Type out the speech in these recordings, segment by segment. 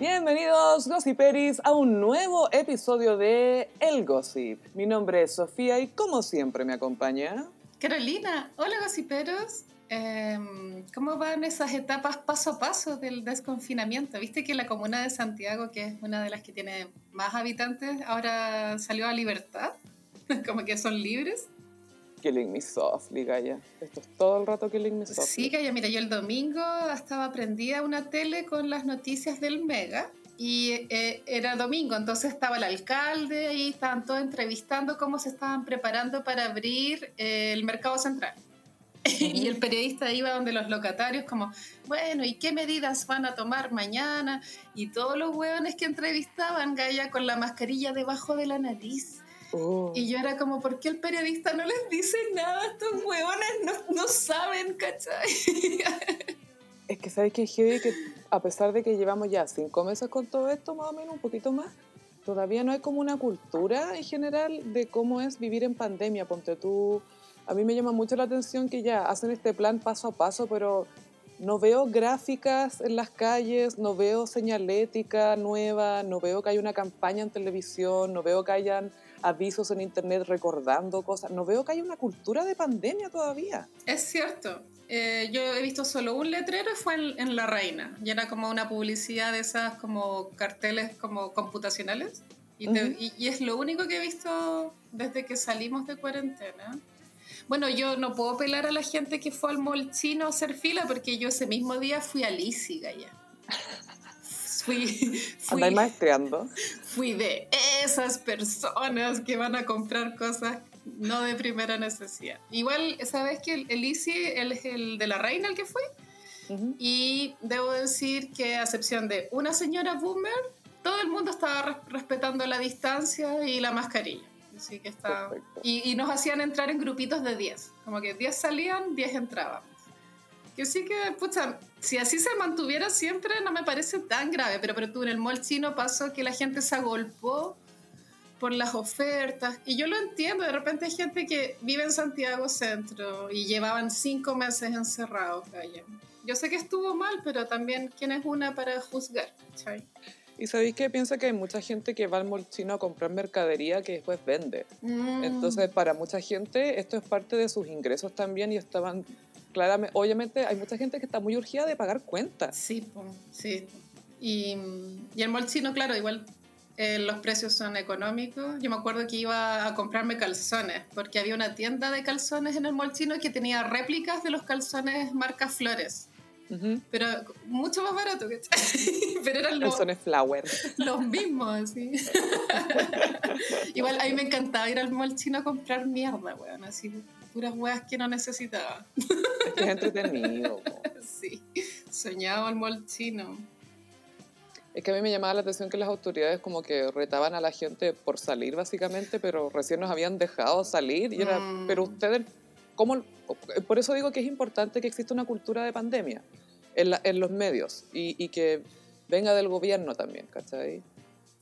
Bienvenidos, Gossiperis, a un nuevo episodio de El Gossip. Mi nombre es Sofía y como siempre me acompaña... Carolina, hola Gossiperos. Em, ¿Cómo van esas etapas paso a paso del desconfinamiento? Viste que la comuna de Santiago, que es una de las que tiene más habitantes, ahora salió a libertad, como que son libres. Killing me softly, Gaya. Esto es todo el rato killing me softly. Sí, Gaya, mira, yo el domingo estaba prendida una tele con las noticias del Mega y eh, era domingo, entonces estaba el alcalde y estaban todos entrevistando cómo se estaban preparando para abrir eh, el mercado central. y el periodista iba donde los locatarios como, bueno, ¿y qué medidas van a tomar mañana? Y todos los hueones que entrevistaban, Gaia, con la mascarilla debajo de la nariz. Oh. Y yo era como, ¿por qué el periodista no les dice nada? Estos hueones no, no saben, ¿cachai? es que sabes que heavy que a pesar de que llevamos ya cinco meses con todo esto, más o menos, un poquito más, todavía no hay como una cultura en general de cómo es vivir en pandemia. Ponte tú a mí me llama mucho la atención que ya hacen este plan paso a paso, pero no veo gráficas en las calles, no veo señalética nueva, no veo que haya una campaña en televisión, no veo que hayan avisos en internet recordando cosas, no veo que haya una cultura de pandemia todavía. Es cierto. Eh, yo he visto solo un letrero y fue en, La Reina. Y era como una publicidad de esas como carteles como computacionales. y, y es lo único que he visto desde que salimos de cuarentena. Bueno, yo no puedo pelar a la gente que fue al mall chino a hacer fila porque yo ese mismo día fui a Lísiga ya. Fui, fui, maestreando? Fui de esas personas que van a comprar cosas no de primera necesidad. Igual, ¿sabes que el Easy él es el de la reina el que fui? Y debo decir que a excepción de una señora boomer, todo el mundo estaba respetando la distancia y la mascarilla que está... Y, nos hacían entrar en grupitos de 10. Como que 10 salían, 10 entrábamos. Que sí que, pucha, si así se mantuviera siempre no me parece tan grave, pero, pero tú en el mall chino pasó que la gente se agolpó por las ofertas. Y yo lo entiendo, de repente hay gente que vive en Santiago Centro y llevaban cinco meses encerrados allá. Yo sé que estuvo mal, pero también, ¿quién es una para juzgar? ¿sabes? Y sabéis que piensa que hay mucha gente que va al mall chino a comprar mercadería que después vende. Mm. Entonces, para mucha gente, esto es parte de sus ingresos también y estaban claramente, obviamente, hay mucha gente que está muy urgida de pagar cuentas. Sí, sí. Y, y, el mall chino, claro, igual eh, los precios son económicos. Yo me acuerdo que iba a comprarme calzones, porque había una tienda de calzones en el mall chino que tenía réplicas de los calzones marca Flores. Pero mucho más barato, que Pero eran los, flower. los mismos, así. Igual a mí me encantaba ir al mall chino a comprar mierda, weón, así, puras weas que no necesitaba. Es que es entretenido. Sí, soñaba mall chino. Es que a mí me llamaba la atención que las autoridades como que retaban a la gente por salir básicamente, pero recién nos habían dejado salir y era, mm. pero ustedes ¿cómo, por eso digo que es importante que exista una cultura de pandemia en, en los medios y, y, que venga del gobierno también, ¿cachai?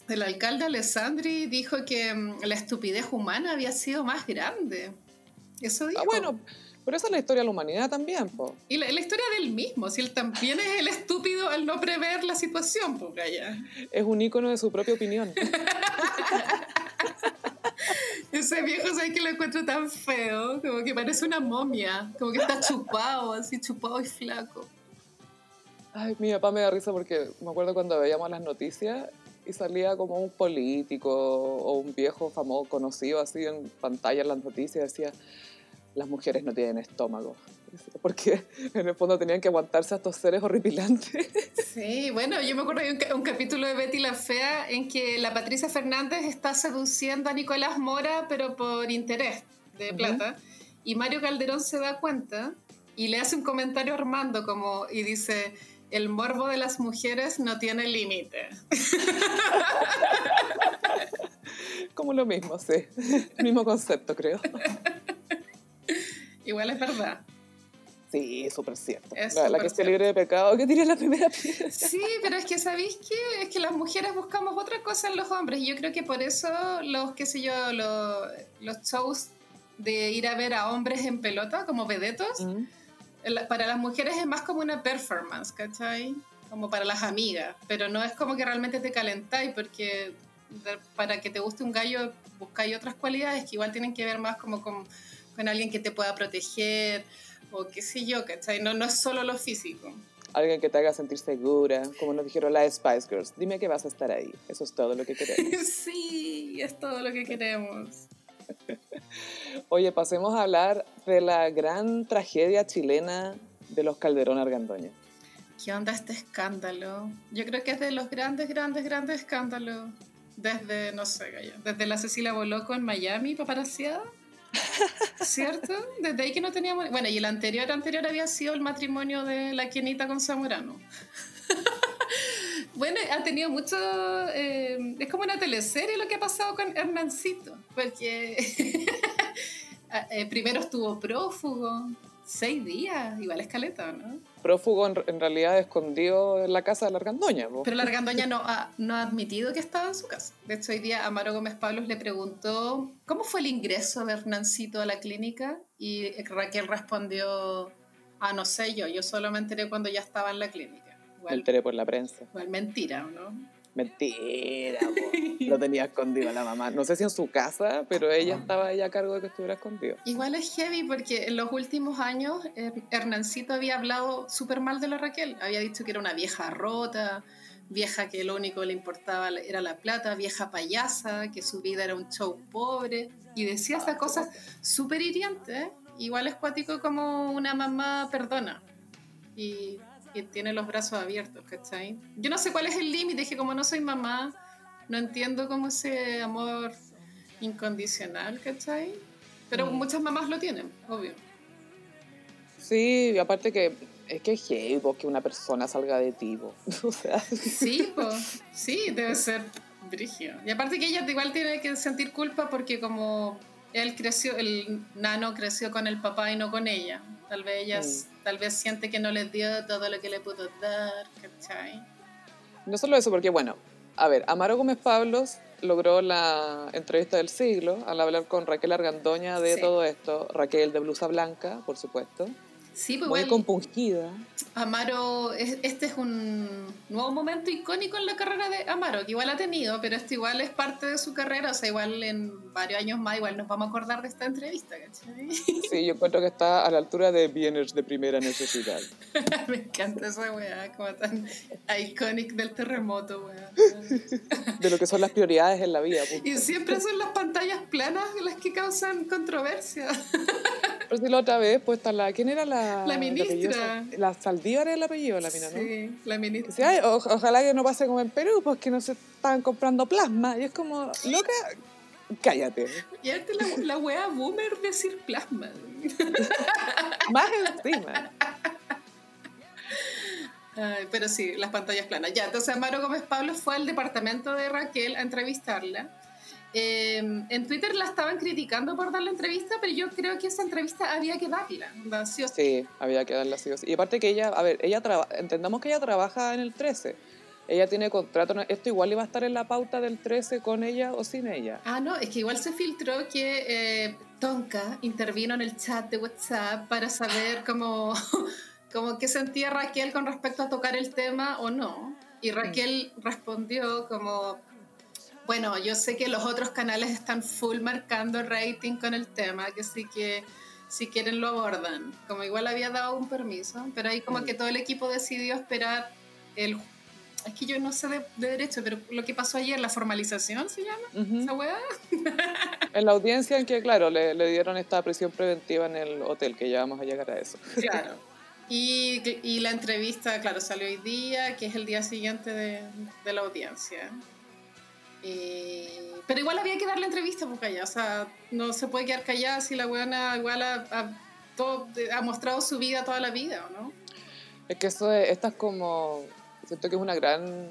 El alcalde Alessandri dijo que mm, la estupidez humana había sido más grande. Eso ah, dijo. Ah, bueno, pero esa es la historia de la humanidad también, po. Y la, historia del mismo, si él también es el estúpido al no prever la situación, pues, ya. Es un ícono de su propia opinión. Ese viejo, ¿sabes que lo encuentro tan feo? Como que parece una momia. Como que está chupado, así chupado y flaco. Ay, mi papá me da risa porque me acuerdo cuando veíamos las noticias y salía como un político o un viejo famoso conocido así en pantalla en las noticias y decía, las mujeres no tienen estómago porque en el fondo tenían que aguantarse a estos seres horripilantes. Sí, bueno, yo me acuerdo de un, capítulo de Betty la Fea en que la Patricia Fernández está seduciendo a Nicolás Mora, pero por interés de plata, y Mario Calderón se da cuenta y le hace un comentario a Armando como, y dice, el morbo de las mujeres no tiene límite. Como lo mismo, sí. El mismo concepto, creo. Igual es verdad. Sí, súper cierto. la, que esté libre de pecado, que tiene la primera piedra. Sí, pero es que ¿sabéis qué? Es que las mujeres buscamos otra cosa en los hombres. Y yo creo que por eso los, qué sé yo, los, los shows de ir a ver a hombres en pelota, como vedetos, para las mujeres es más como una performance, ¿cachai? como para las amigas, pero no es como que realmente te calentáis, porque para que te guste un gallo buscáis otras cualidades que igual tienen que ver más como con, con alguien que te pueda proteger o qué sé yo, ¿cachai? No, no es solo lo físico. Alguien que te haga sentir segura, como nos dijeron las Spice Girls. Dime que vas a estar ahí. Eso es todo lo que queremos. sí, es todo lo que queremos. Oye, pasemos a hablar de la gran tragedia chilena de los Calderón Argandoña. ¿Qué onda este escándalo? Yo creo que es de los grandes, grandes, grandes escándalos. Desde, no sé, desde la Cecilia Boloco en Miami, paparaciada. ¿Cierto? Desde ahí que no teníamos... Bueno, y el anterior, anterior había sido el matrimonio de la Quienita con Zamorano. Bueno, ha tenido mucho... Eh, es como una teleserie lo que ha pasado con Hernancito, porque eh, primero estuvo prófugo, seis días, igual escaleta, ¿no? Prófugo en, realidad escondido en la casa de la Argandoña. Pero la Argandoña no ha, no ha admitido que estaba en su casa. De hecho, hoy día Amaro Gómez Pablos le preguntó cómo fue el ingreso de Hernancito a la clínica y Raquel respondió, ah, no sé yo, yo solo me enteré cuando ya estaba en la clínica. Me enteré por la prensa. Igual mentira, ¿no? Mentira, lo tenía escondido la mamá. No sé si en su casa, pero ella estaba ahí a cargo de que estuviera escondido. Igual es heavy porque en los últimos años eh, Hernancito había hablado súper mal de la Raquel. Había dicho que era una vieja rota, vieja que lo único que le importaba era la plata, vieja payasa, que su vida era un show pobre. Y decía estas cosas súper hirientes. Igual es cuático como una mamá perdona. Y que tiene los brazos abiertos, ¿cachai? Yo no sé cuál es el límite, dije como no soy mamá, no entiendo cómo ese amor incondicional, ¿cachai? Pero mm. muchas mamás lo tienen, obvio. Sí, y aparte que es que es que una persona salga de ti, o sea. Sí, sí, debe ser brigio. Y aparte que ella igual tiene que sentir culpa porque como él creció, el nano creció con el papá y no con ella. Tal vez ella, mm. tal vez siente que no le dio todo lo que le pudo dar, ¿cachai? No solo eso, porque bueno, a ver, Amaro Gómez Pablos logró la entrevista del siglo al hablar con Raquel Argandoña de todo esto. Raquel de blusa blanca, por supuesto. Sí, pues muy compungida. Amaro, este es un nuevo momento icónico en la carrera de Amaro, que igual ha tenido, pero esto igual es parte de su carrera, o sea, igual en varios años más, igual nos vamos a acordar de esta entrevista, ¿cachai? Sí, yo encuentro que está a la altura de bienes de primera necesidad. Me encanta esa weá, como tan icónico del terremoto, weá. De lo que son las prioridades en la vida. Y siempre son las pantallas planas las que causan controversia. Pero si la otra vez, pues está la. ¿Quién era la. La ministra. La, Saldívar era el apellido, la mina, ¿no? Sí, la ministra. Sí, ojalá que no pase como en Perú, pues que no se estaban comprando plasma. Y es como, loca, cállate. Y ahorita la, la wea boomer decir plasma. Más encima. pero sí, las pantallas planas. Ya, entonces Amaro Gómez Pablo fue al departamento de Raquel a entrevistarla Em, en Twitter la estaban criticando por dar la entrevista, pero yo creo que esa entrevista había que darla. Sí, sí, había que darla sí, Y aparte que ella, a ver, ella entendamos que ella trabaja en el 13. Ella tiene contrato, esto igual iba a estar en la pauta del 13 con ella o sin ella. Ah, no, es que igual se filtró que eh, Tonka intervino en el chat de WhatsApp para saber cómo, cómo qué sentía Raquel con respecto a tocar el tema o no. Y. Raquel respondió como, bueno, yo sé que los otros canales están full marcando rating con el tema, que sí que si quieren lo abordan. Como igual había dado un permiso, pero ahí como mm. que todo el equipo decidió esperar el... Es que yo no sé de, derecho, pero lo que pasó ayer, la formalización se llama, esa weá. en la audiencia en que, claro, le, dieron esta prisión preventiva en el hotel, que ya vamos a llegar a eso. Claro. Y, y la entrevista, claro, salió hoy día, que es el día siguiente de, de la audiencia. Eh, pero igual había que darle entrevista porque allá, o sea, no se puede quedar callada si la buena igual ha, todo, ha mostrado su vida toda la vida, ¿no? Es que eso es, esta es como, siento que es una gran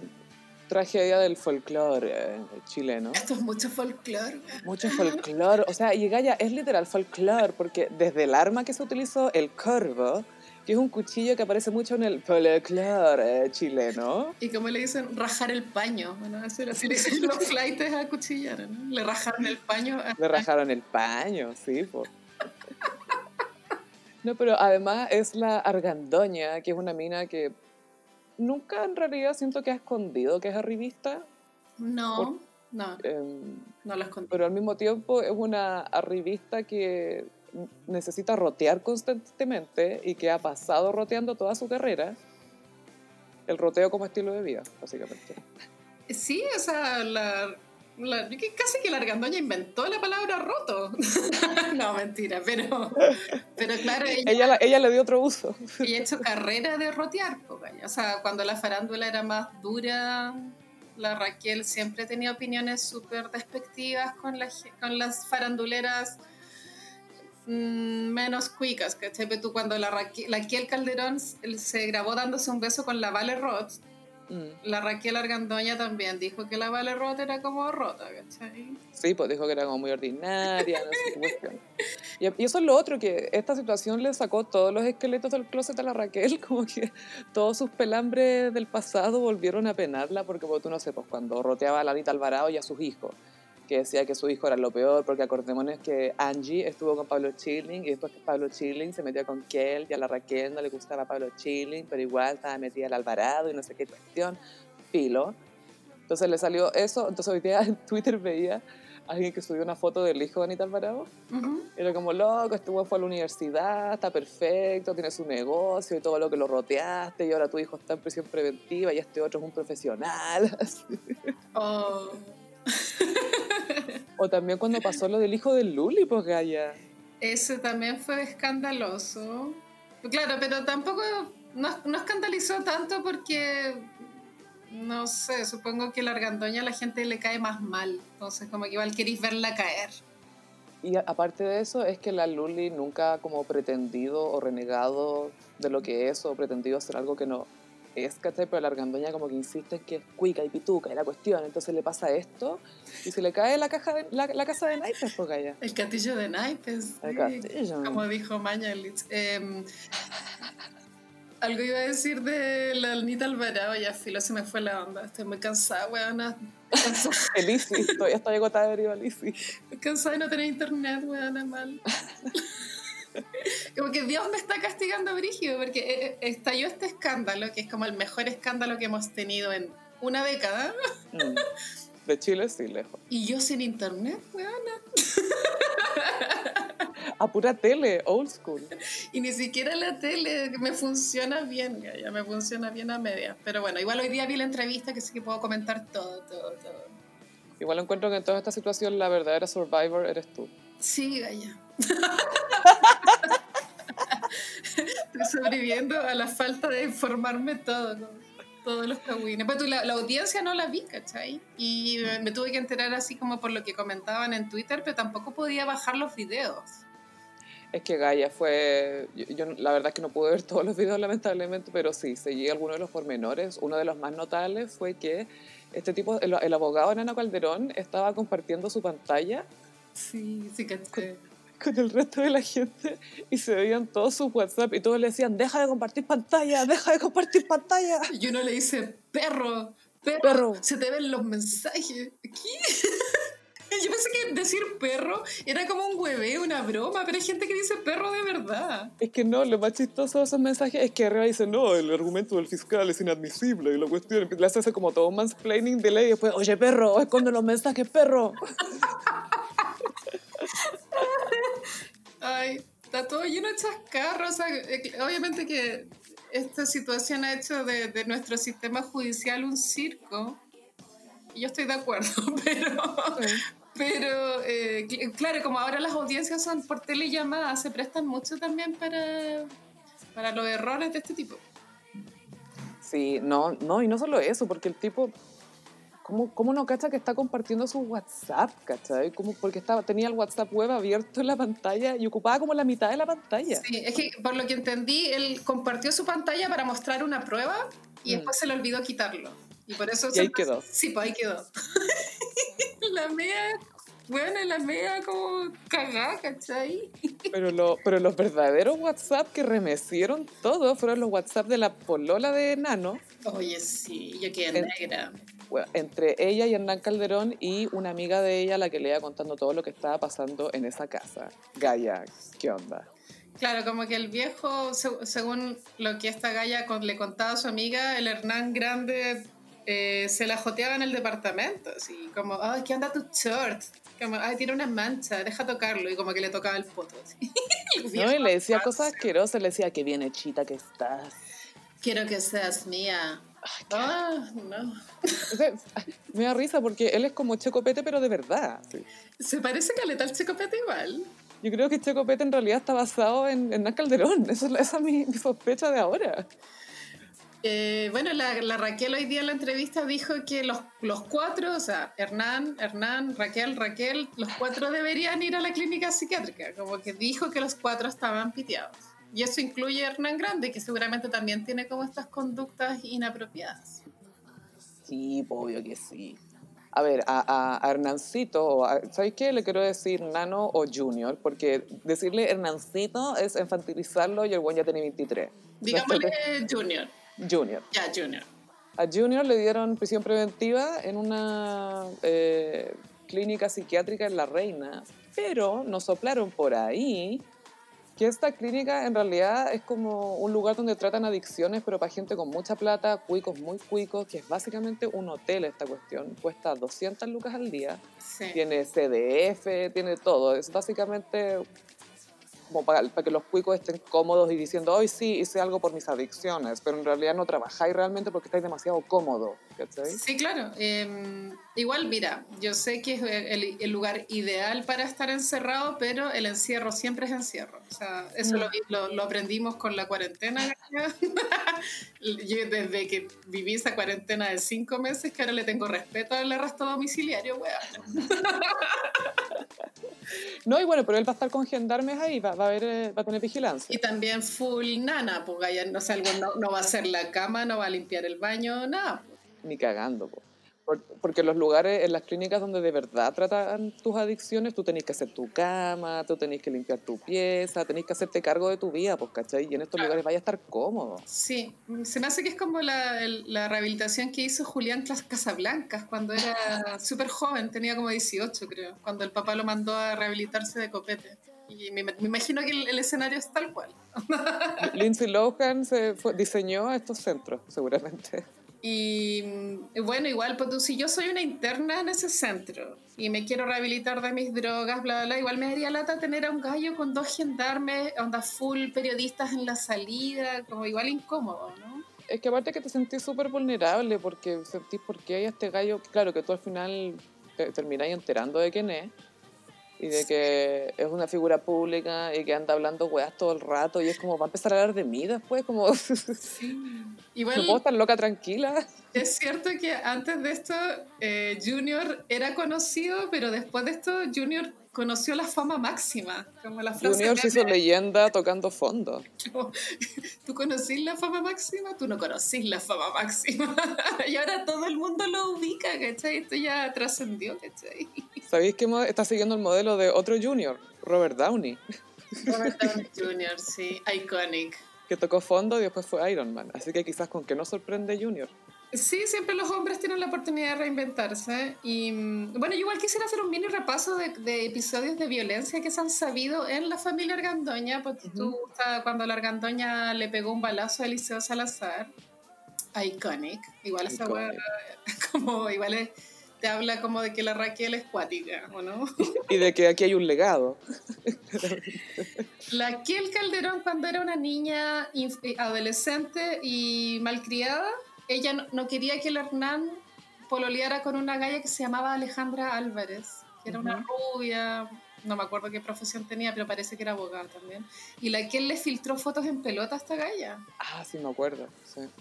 tragedia del folclore eh, chileno. Esto es mucho folclore. Mucho folclore, o sea, y Gaya es literal folclore porque desde el arma que se utilizó, el corvo, que es un cuchillo que aparece mucho en el folclore chileno. Y como le dicen, rajar el paño. Bueno, eso era así, le dicen los flightes a cuchillar, ¿no? Le rajaron el paño. Le rajaron el paño, sí, pues. No, pero además es la argandoña, que es una mina que nunca en realidad siento que ha escondido que es arribista. No, no. Em, no lo. Pero al mismo tiempo es una arribista que necesita rotear constantemente y que ha pasado roteando toda su carrera. El roteo como estilo de vida, básicamente. Sí, o sea, la, casi que la argandoña inventó la palabra roto. no, mentira, pero, pero claro. Ella, ella, le dio otro uso. ella ha hecho carrera de rotear. O sea, cuando la farándula era más dura, la Raquel siempre tenía opiniones súper despectivas con, con las faranduleras menos cuicas, ¿cachai? Tú cuando la Raquel, la Calderón se grabó dándose un beso con la Vale Roth, Mm. La Raquel Argandoña también dijo que la Vale Rota era como rota, ¿cachai? Sí, pues dijo que era como muy ordinaria, no sé qué cuestión. Y, eso es lo otro, que esta situación le sacó todos los esqueletos del closet a la Raquel, como que todos sus pelambres del pasado volvieron a penarla, porque pues, tú no sé, pues cuando roteaba a la Anita Alvarado y a sus hijos que decía que su hijo era lo peor, porque acordémonos que Angie estuvo con Pablo Chilling y después que Pablo Chilling se metió con Kel y a la Raquel no le gustaba Pablo Chilling, pero igual estaba metida al Alvarado y no sé qué cuestión, filo. Entonces le salió eso, entonces hoy día en Twitter veía a alguien que subió una foto del hijo de Anita Alvarado. Era como, loco, estuvo fue a la universidad, está perfecto, tiene su negocio y todo lo que lo roteaste y ahora tu hijo está en prisión preventiva y este otro es un profesional. Oh. o también cuando pasó lo del hijo de Luli, pues Gaya. Ese también fue escandaloso. Claro, pero tampoco no, no escandalizó tanto porque, no sé, supongo que la argandoña a la gente le cae más mal. Entonces, como que igual queréis verla caer. Y aparte de eso, es que la Luli nunca como pretendido o renegado de lo que es o pretendido hacer algo que no es, ¿cachai? Pero la argandoña como que insiste en que es cuica y pituca y la cuestión, entonces le pasa esto y se le cae la, caja de, la, casa de naipes, pues allá. El castillo de naipes. El castillo. Como dijo Mañalich. Eh, algo iba a decir de la Anita Alvarado, ya filo, se me fue la onda. Estoy muy cansada, weona. Elisi, todavía estoy agotada de arriba, Elisi. Cansada de no tener internet, weona, mal. como que Dios me está castigando brígido porque eh, eh, estalló este escándalo, que es como el mejor escándalo que hemos tenido en una década. Mm. De Chile sí, lejos. Y yo sin internet, weona. A pura tele, old school. Y ni siquiera la tele me funciona bien, ya me funciona bien a media. Pero bueno, igual hoy día vi la entrevista que sí que puedo comentar todo, todo, todo. Igual encuentro que en toda esta situación la verdadera survivor eres tú. Sí, Gaya. Estoy sobreviviendo a la falta de informarme todo, todos los cagüines. Pero la, audiencia no la vi, ¿cachai? Y me, tuve que enterar así como por lo que comentaban en Twitter, pero tampoco podía bajar los videos. Es que Gaia fue, yo, la verdad es que no pude ver todos los videos lamentablemente, pero sí, seguí algunos de los pormenores. Uno de los más notables fue que este tipo, el, el abogado Nana Calderón estaba compartiendo su pantalla. Sí, sí, caché con el resto de la gente y se veían todos sus WhatsApp y todos le decían, deja de compartir pantalla, deja de compartir pantalla. Y uno le dice, perro, perro, se te ven los mensajes. ¿Qué? Yo pensé que decir perro era como un hueve, una broma, pero hay gente que dice perro de verdad. Es que no, lo más chistoso de esos mensajes es que arriba dice, no, el argumento del fiscal es inadmisible y la cuestión le hace como todo un mansplaining de ley y después, oye perro, esconde los mensajes, perro. Ay, está todo lleno de chascarros. Eh, obviamente que esta situación ha hecho de, nuestro sistema judicial un circo. Y yo estoy de acuerdo, pero, pero eh, claro, como ahora las audiencias son por telellamada, se prestan mucho también para, para los errores de este tipo. Sí, no, no, y no solo eso, porque el tipo ¿Cómo, ¿Cómo, no cacha que está compartiendo su WhatsApp, cachai? Como porque estaba, tenía el WhatsApp web abierto en la pantalla y ocupaba como la mitad de la pantalla. Sí, es que por lo que entendí, él compartió su pantalla para mostrar una prueba y mm. después se le olvidó quitarlo. Y por eso... Y ahí quedó. Sí, pues ahí quedó. la mea, bueno, la mea como cagada, ¿cachai? pero, lo, pero los verdaderos WhatsApp que remecieron todo fueron los WhatsApp de la polola de Nano. Oye, sí, yo quedé negra entre ella y Hernán Calderón y una amiga de ella la que le iba contando todo lo que estaba pasando en esa casa. Gaia, ¿qué onda? Claro, como que el viejo, según lo que esta galla le contaba a su amiga, el Hernán Grande eh, se la joteaba en el departamento, así como, ay, ¿qué onda tu short? Como, ay, tiene una mancha, deja tocarlo, y como que le tocaba el poto. no, y le decía cosas asquerosas, le decía, que bien hechita que estás. Quiero que seas mía. Ah, no. me da risa porque él es como Checopete, pero de verdad. Se parece caleta al Checopete igual. Yo creo que Checopete en realidad está basado en, en Calderón. Esa, es mi, sospecha de ahora. Eh, bueno, la, Raquel hoy día en la entrevista dijo que los, los, cuatro, o sea, Hernán, Hernán, Raquel, Raquel, los cuatro deberían ir a la clínica psiquiátrica. Como que dijo que los cuatro estaban piteados. Y eso incluye a Hernán Grande, que seguramente también tiene como estas conductas inapropiadas. Sí, obvio que sí. A ver, a, a, Hernancito, ¿sabes qué? Le quiero decir Nano o Junior, porque decirle Hernancito es infantilizarlo y el buen ya tiene 23. Digámosle Junior. Junior. Ya, Junior. A Junior le dieron prisión preventiva en una eh, clínica psiquiátrica en La Reina, pero nos soplaron por ahí que esta clínica en realidad es como un lugar donde tratan adicciones, pero para gente con mucha plata, cuicos muy cuicos, que es básicamente un hotel esta cuestión. Cuesta 200 lucas al día, tiene CDF, tiene todo. Es básicamente como para, que los cuicos estén cómodos y diciendo, hoy sí hice algo por mis adicciones, pero en realidad no trabajáis realmente porque estáis demasiado cómodo. Sí, claro. Em, igual, mira, yo sé que es el, lugar ideal para estar encerrado, pero el encierro siempre es encierro. O sea, eso lo, mm. lo, aprendimos con la cuarentena. yo desde que viví esa cuarentena de cinco meses, que ahora le tengo respeto al arresto domiciliario, weón. No, y bueno, pero él va a estar con gendarmes ahí, va, va a, eh, va a tener vigilancia. Y también full nana, porque allá no, no, no va a hacer la cama, no va a limpiar el baño, nada. Ni cagando, pues. Porque los lugares, en las clínicas donde de verdad tratan tus adicciones, tú tenés que hacer tu cama, tú tenés que limpiar tu pieza, tenés que hacerte cargo de tu vida, pues, ¿cachai? Y en estos lugares vaya a estar cómodo. Sí, se me hace que es como la, la rehabilitación que hizo Julián Casablancas cuando era súper joven, tenía como 18 creo, cuando el papá lo mandó a rehabilitarse de copete. Y me, imagino que el, escenario es tal cual. Lindsay Lohan se diseñó estos centros, seguramente. Y bueno, igual, pues si yo soy una interna en ese centro y me quiero rehabilitar de mis drogas, bla, bla, bla, igual me daría lata tener a un gallo con dos gendarmes, onda full periodistas en la salida, como igual incómodo, ¿no? Es que aparte que te sentís súper vulnerable porque sentís por qué hay este gallo, claro que tú al final te terminás enterando de quién es, y de que es una figura pública y que anda hablando weas todo el rato y es como va a empezar a hablar de mí después, como sí. Igual, puedo estar loca tranquila. Es cierto que antes de esto eh, Junior era conocido, pero después de esto Junior conoció la fama máxima. Como la Junior se hizo leyenda tocando fondo. ¿Tú conocís la fama máxima? Tú no conocís la fama máxima. y ahora todo el mundo lo ubica, ¿cachai? Esto ya trascendió, ¿cachai? ¿Sabéis que está siguiendo el modelo de otro Junior? Robert Downey. Robert Downey Jr., sí, iconic. Que tocó fondo y después fue Iron Man. Así que quizás con que no sorprende Junior. Sí, siempre los hombres tienen la oportunidad de reinventarse. Y mm, bueno, igual quisiera hacer un mini repaso de, episodios de violencia que se han sabido en la familia Argandoña. Porque tú, cuando la Argandoña le pegó un balazo a Eliseo Salazar, iconic. Igual esa como igual te habla como de que la Raquel es cuática, ¿o no? y de que aquí hay un legado. la Raquel Calderón cuando era una niña eh, adolescente y malcriada ella no, quería que el Hernán pololeara con una galla que se llamaba Alejandra Álvarez, que era una rubia, no me acuerdo qué profesión tenía, pero parece que era abogada también. Y la que él le filtró fotos en pelota a esta galla. Ah, sí, me acuerdo.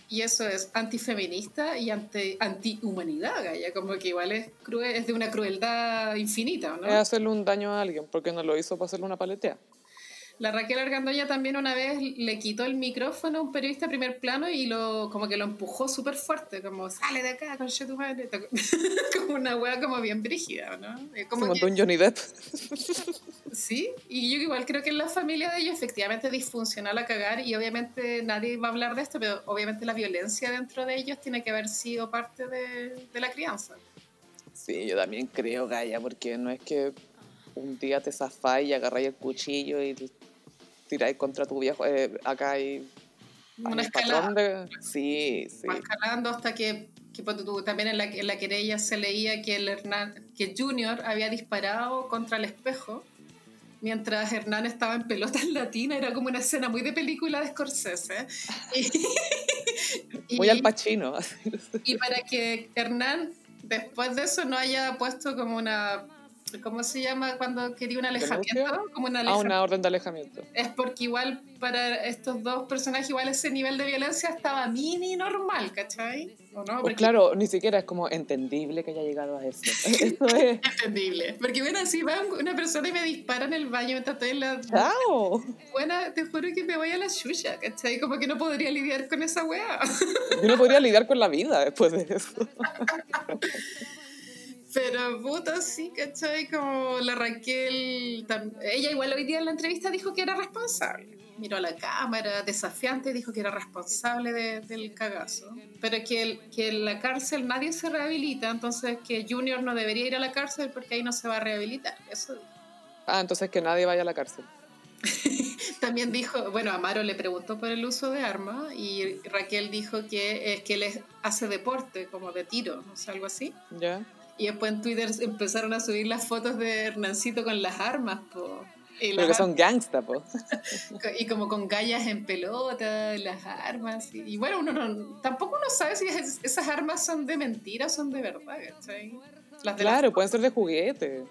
Y eso es antifeminista y anti, antihumanidad, galla. Como que igual es, cruel, es de una crueldad infinita, ¿no? Es hacerle un daño a alguien, porque no lo hizo para hacerle una paletea. La Raquel Argandoña también una vez le quitó el micrófono a un periodista a primer plano y lo como que lo empujó súper fuerte, como sale de acá con tu madre. como una wea como bien brígida, ¿no? Como un Johnny Depp. sí, y yo igual creo que en la familia de ellos efectivamente disfuncional a cagar y obviamente nadie va a hablar de esto, pero obviamente la violencia dentro de ellos tiene que haber sido parte de, de la crianza. Sí, yo también creo, Gaya, porque no es que un día te zafáis y agarráis el cuchillo y tiráis contra tu viejo. Eh, acá hay. Una escalada. Sí, escalando hasta que, que también en la, en la querella se leía que, el Hernán, que Junior había disparado contra el espejo mientras Hernán estaba en pelotas latina, era como una escena muy de película de Scorsese. muy al pachino. y para que Hernán después de eso no haya puesto como una ¿cómo se llama cuando quería un alejamiento? Como una, ah, una orden de alejamiento. Es porque igual para estos dos personajes, igual ese nivel de violencia estaba mini normal, ¿cachai? ¿O no? Pues claro, ni siquiera es como entendible que haya llegado a eso. Eso es... entendible. Porque bueno, si va una persona y me dispara en el baño mientras estoy en la... ¡Chao! Bueno, te juro que me voy a la chucha, ¿cachai? Como que no podría lidiar con esa wea. Yo no podría lidiar con la vida después de eso. Pero puta, sí, ¿cachai? Como la Raquel. Ella igual hoy día en la entrevista dijo que era responsable. Miró a la cámara, desafiante, dijo que era responsable del cagazo. Pero que, que en la cárcel nadie se rehabilita, entonces que Junior no debería ir a la cárcel porque ahí no se va a rehabilitar. Eso Ah, entonces que nadie vaya a la cárcel. También dijo, bueno, Amaro le preguntó por el uso de armas y Raquel dijo que es que él hace deporte, como de tiro, o sea, algo así. Ya. Y después en Twitter empezaron a subir las fotos de Hernancito con las armas, po. Y que son gangsta, po. y como con gallas en pelota, las armas. Y, bueno, uno no, tampoco uno sabe si esas armas son de mentira o son de verdad, ¿cachai? claro, pueden ser de juguete.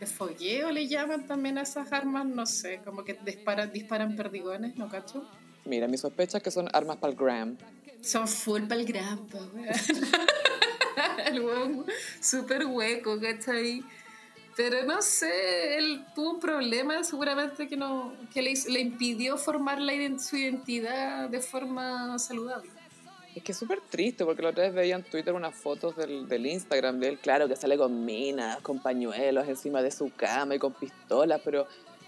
De fogueo le llaman también a esas armas, no sé, como que disparan, disparan perdigones, ¿no cacho? Mira, mi sospecha es que son armas para el gram. Son full para el gram, po, el huevo súper hueco, ¿cachai? Pero no sé, él tuvo un problema seguramente que, no, que le, le impidió formar la, su identidad de forma saludable. Es que es súper triste, porque la otra vez veía en Twitter unas fotos del, del, Instagram de él, claro, que sale con minas, con pañuelos encima de su cama y con pistolas, pero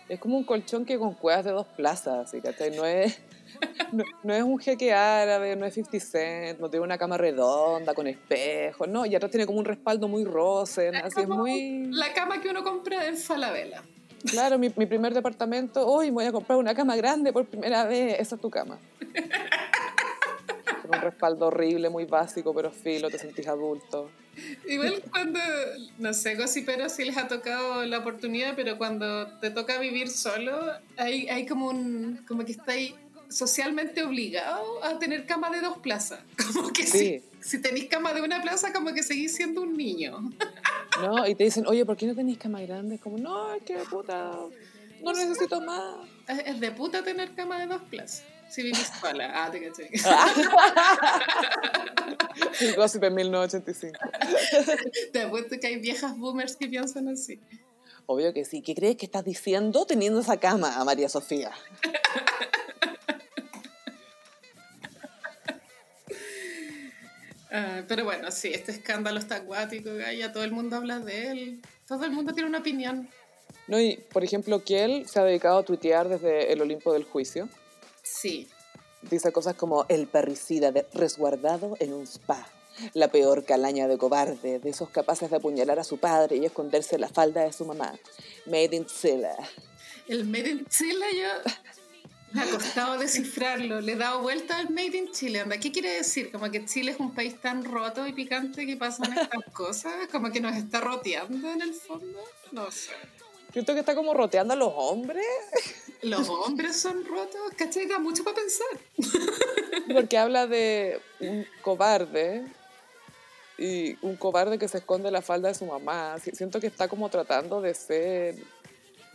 es como un colchón que con cuevas de dos plazas, ¿sí? ¿cachai? No es, no, es un jeque árabe, no es 50 Cent, no tiene una cama redonda con espejos, no, y atrás tiene como un respaldo muy roce, así es muy... La cama que uno compra en Falabella. Claro, mi, mi primer departamento, hoy voy a comprar una cama grande por primera vez, esa es tu cama. Con un respaldo horrible, muy básico, pero filo, te sentís adulto. Igual cuando, no sé, pero si les ha tocado la oportunidad, pero cuando te toca vivir solo, hay, hay como un, como que está ahí socialmente obligado a tener cama de dos plazas. Como que si, si tenéis cama de una plaza, como que seguís siendo un niño. No, y te dicen, oye, ¿por qué no tenéis cama grande? Como, no, es que puta, no necesito más. Es de puta tener cama de dos plazas. Si vivís sola. Ah, te caché. El gossip en 1985. Te apuesto que hay viejas boomers que piensan así. Obvio que sí. ¿Qué crees que estás diciendo teniendo esa cama a María Sofía? Ah, pero bueno, sí, este escándalo está acuático, ya todo el mundo habla de él, todo el mundo tiene una opinión. No, y por ejemplo, él se ha dedicado a tuitear desde el Olimpo del Juicio. Sí. Dice cosas como el parricida resguardado en un spa, la peor calaña de cobarde, de esos capaces de apuñalar a su padre y esconderse en la falda de su mamá. Made in Chile. El Made in Chile yo me ha costado descifrarlo. Le he dado vuelta al Made in Chile. ¿Qué quiere decir? Como que Chile es un país tan roto y picante que pasan estas cosas. Como que nos está roteando en el fondo. No sé. Siento que está como roteando a los hombres. Los hombres son rotos, ¿cachai? Da mucho para pensar. Porque habla de un cobarde y un cobarde que se esconde en la falda de su mamá. Siento que está como tratando de ser,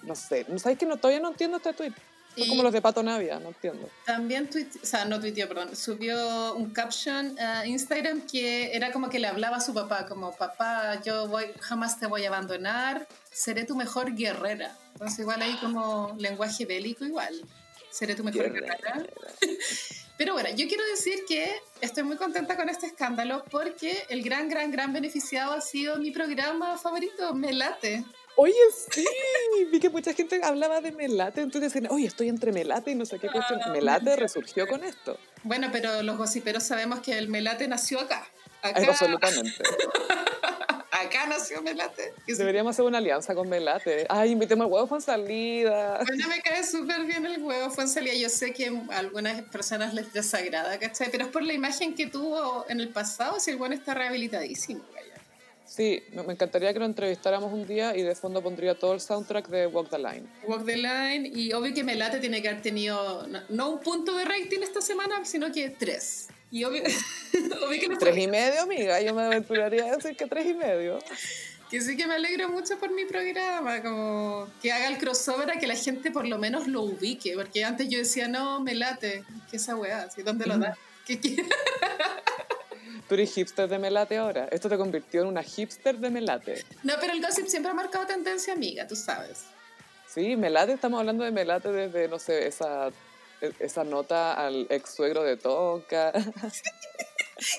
no sé, ¿sabes que no, todavía no entiendo este tweet? Son como los de Pato Navia, no entiendo. También o sea, no tuiteó, perdón, subió un caption a Instagram que era como que le hablaba a su papá, como papá, yo voy, jamás te voy a abandonar, seré tu mejor guerrera. Entonces igual ahí como lenguaje bélico igual, seré tu mejor guerrera. Pero bueno, yo quiero decir que estoy muy contenta con este escándalo porque el gran, gran, gran beneficiado ha sido mi programa favorito, Me Late. Oye, sí, vi que mucha gente hablaba de Melate, entonces decían, oye, estoy entre Melate y no sé qué cuestión. Ah, Melate resurgió con esto. Bueno, pero los gossiperos sabemos que el Melate nació acá. acá. Absolutamente. acá nació Melate. Deberíamos hacer una alianza con Melate. Ay, invitemos al huevo con salida. Bueno, me cae súper bien el huevo con salida. Yo sé que a algunas personas les desagrada, ¿cachai? Pero es por la imagen que tuvo en el pasado, si el huevo está rehabilitadísimo, Sí, me encantaría que lo entrevistáramos un día y de fondo pondría todo el soundtrack de Walk the Line. Walk the Line, y obvio que Melate tiene que haber tenido, no, un punto de rating esta semana, sino que tres. Y obvio, que Tres y medio, amiga, yo me aventuraría a decir que tres y medio. Que sí que me alegro mucho por mi programa, como que haga el crossover a que la gente por lo menos lo ubique, porque antes yo decía, no, Melate, ¿qué esa weá? ¿Dónde lo da? ¿Qué Tú eres hipster de melate ahora. Esto te convirtió en una hipster de melate. No, pero el gossip siempre ha marcado tendencia amiga, tú sabes. Sí, melate, estamos hablando de melate desde, no sé, esa, e, esa nota al ex suegro de Tonka.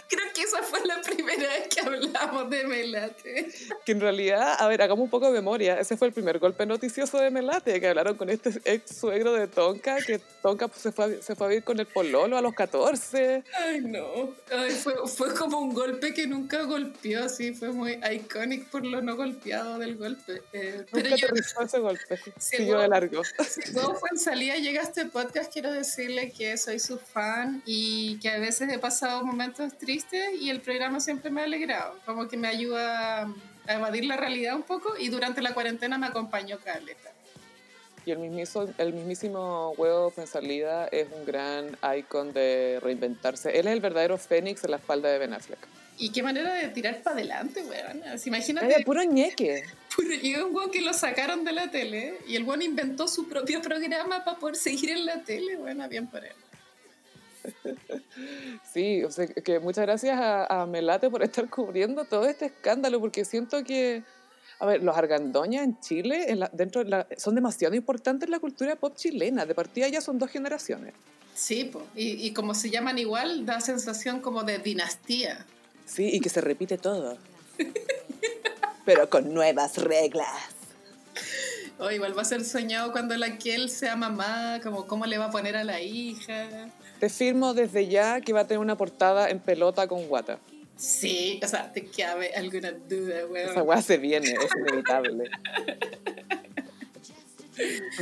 Creo que esa fue la primera vez que hablamos de Melate. Que en realidad, a ver, hagamos un poco de memoria. Ese fue el primer golpe noticioso de Melate, que hablaron con este ex suegro de Tonka, que Tonka pues, se, fue a, se fue a vivir con el pololo a los 14. Ay, no. Ay, fue, fue como un golpe que nunca golpeó, así. Fue muy icónico por lo no golpeado del golpe. Eh, pero nunca yo, ese golpe. Si Siguió de largo. Si fue en salida llega a este podcast, quiero decirle que soy su fan y que a veces he pasado momentos triste y el programa siempre me ha alegrado, como que me ayuda a evadir la realidad un poco y durante la cuarentena me acompañó Carleta. Y el, mismísimo, el mismísimo huevo salida es un gran icon de reinventarse. Él es el verdadero fénix en la espalda de Ben Affleck. Y qué manera de tirar para adelante, weón. Imagínate. puro ñeque. y un weón que lo sacaron de la tele y el weón inventó su propio programa para poder seguir en la tele. Bueno, bien por él. Sí, o sea, que muchas gracias a, Melate por estar cubriendo todo este escándalo, porque siento que, a ver, los argandoñas en Chile, en dentro son demasiado importantes en la cultura pop chilena. De partida ya son dos generaciones. Sí, y, y como se llaman igual, da sensación como de dinastía. Sí, y que se repite todo. Pero con nuevas reglas. O igual va a ser soñado cuando la Kiel sea mamá, como cómo le va a poner a la hija. Te firmo desde ya que va a tener una portada en pelota con guata. Sí, o sea, te cabe alguna duda, weón. Esa weá se viene, es inevitable.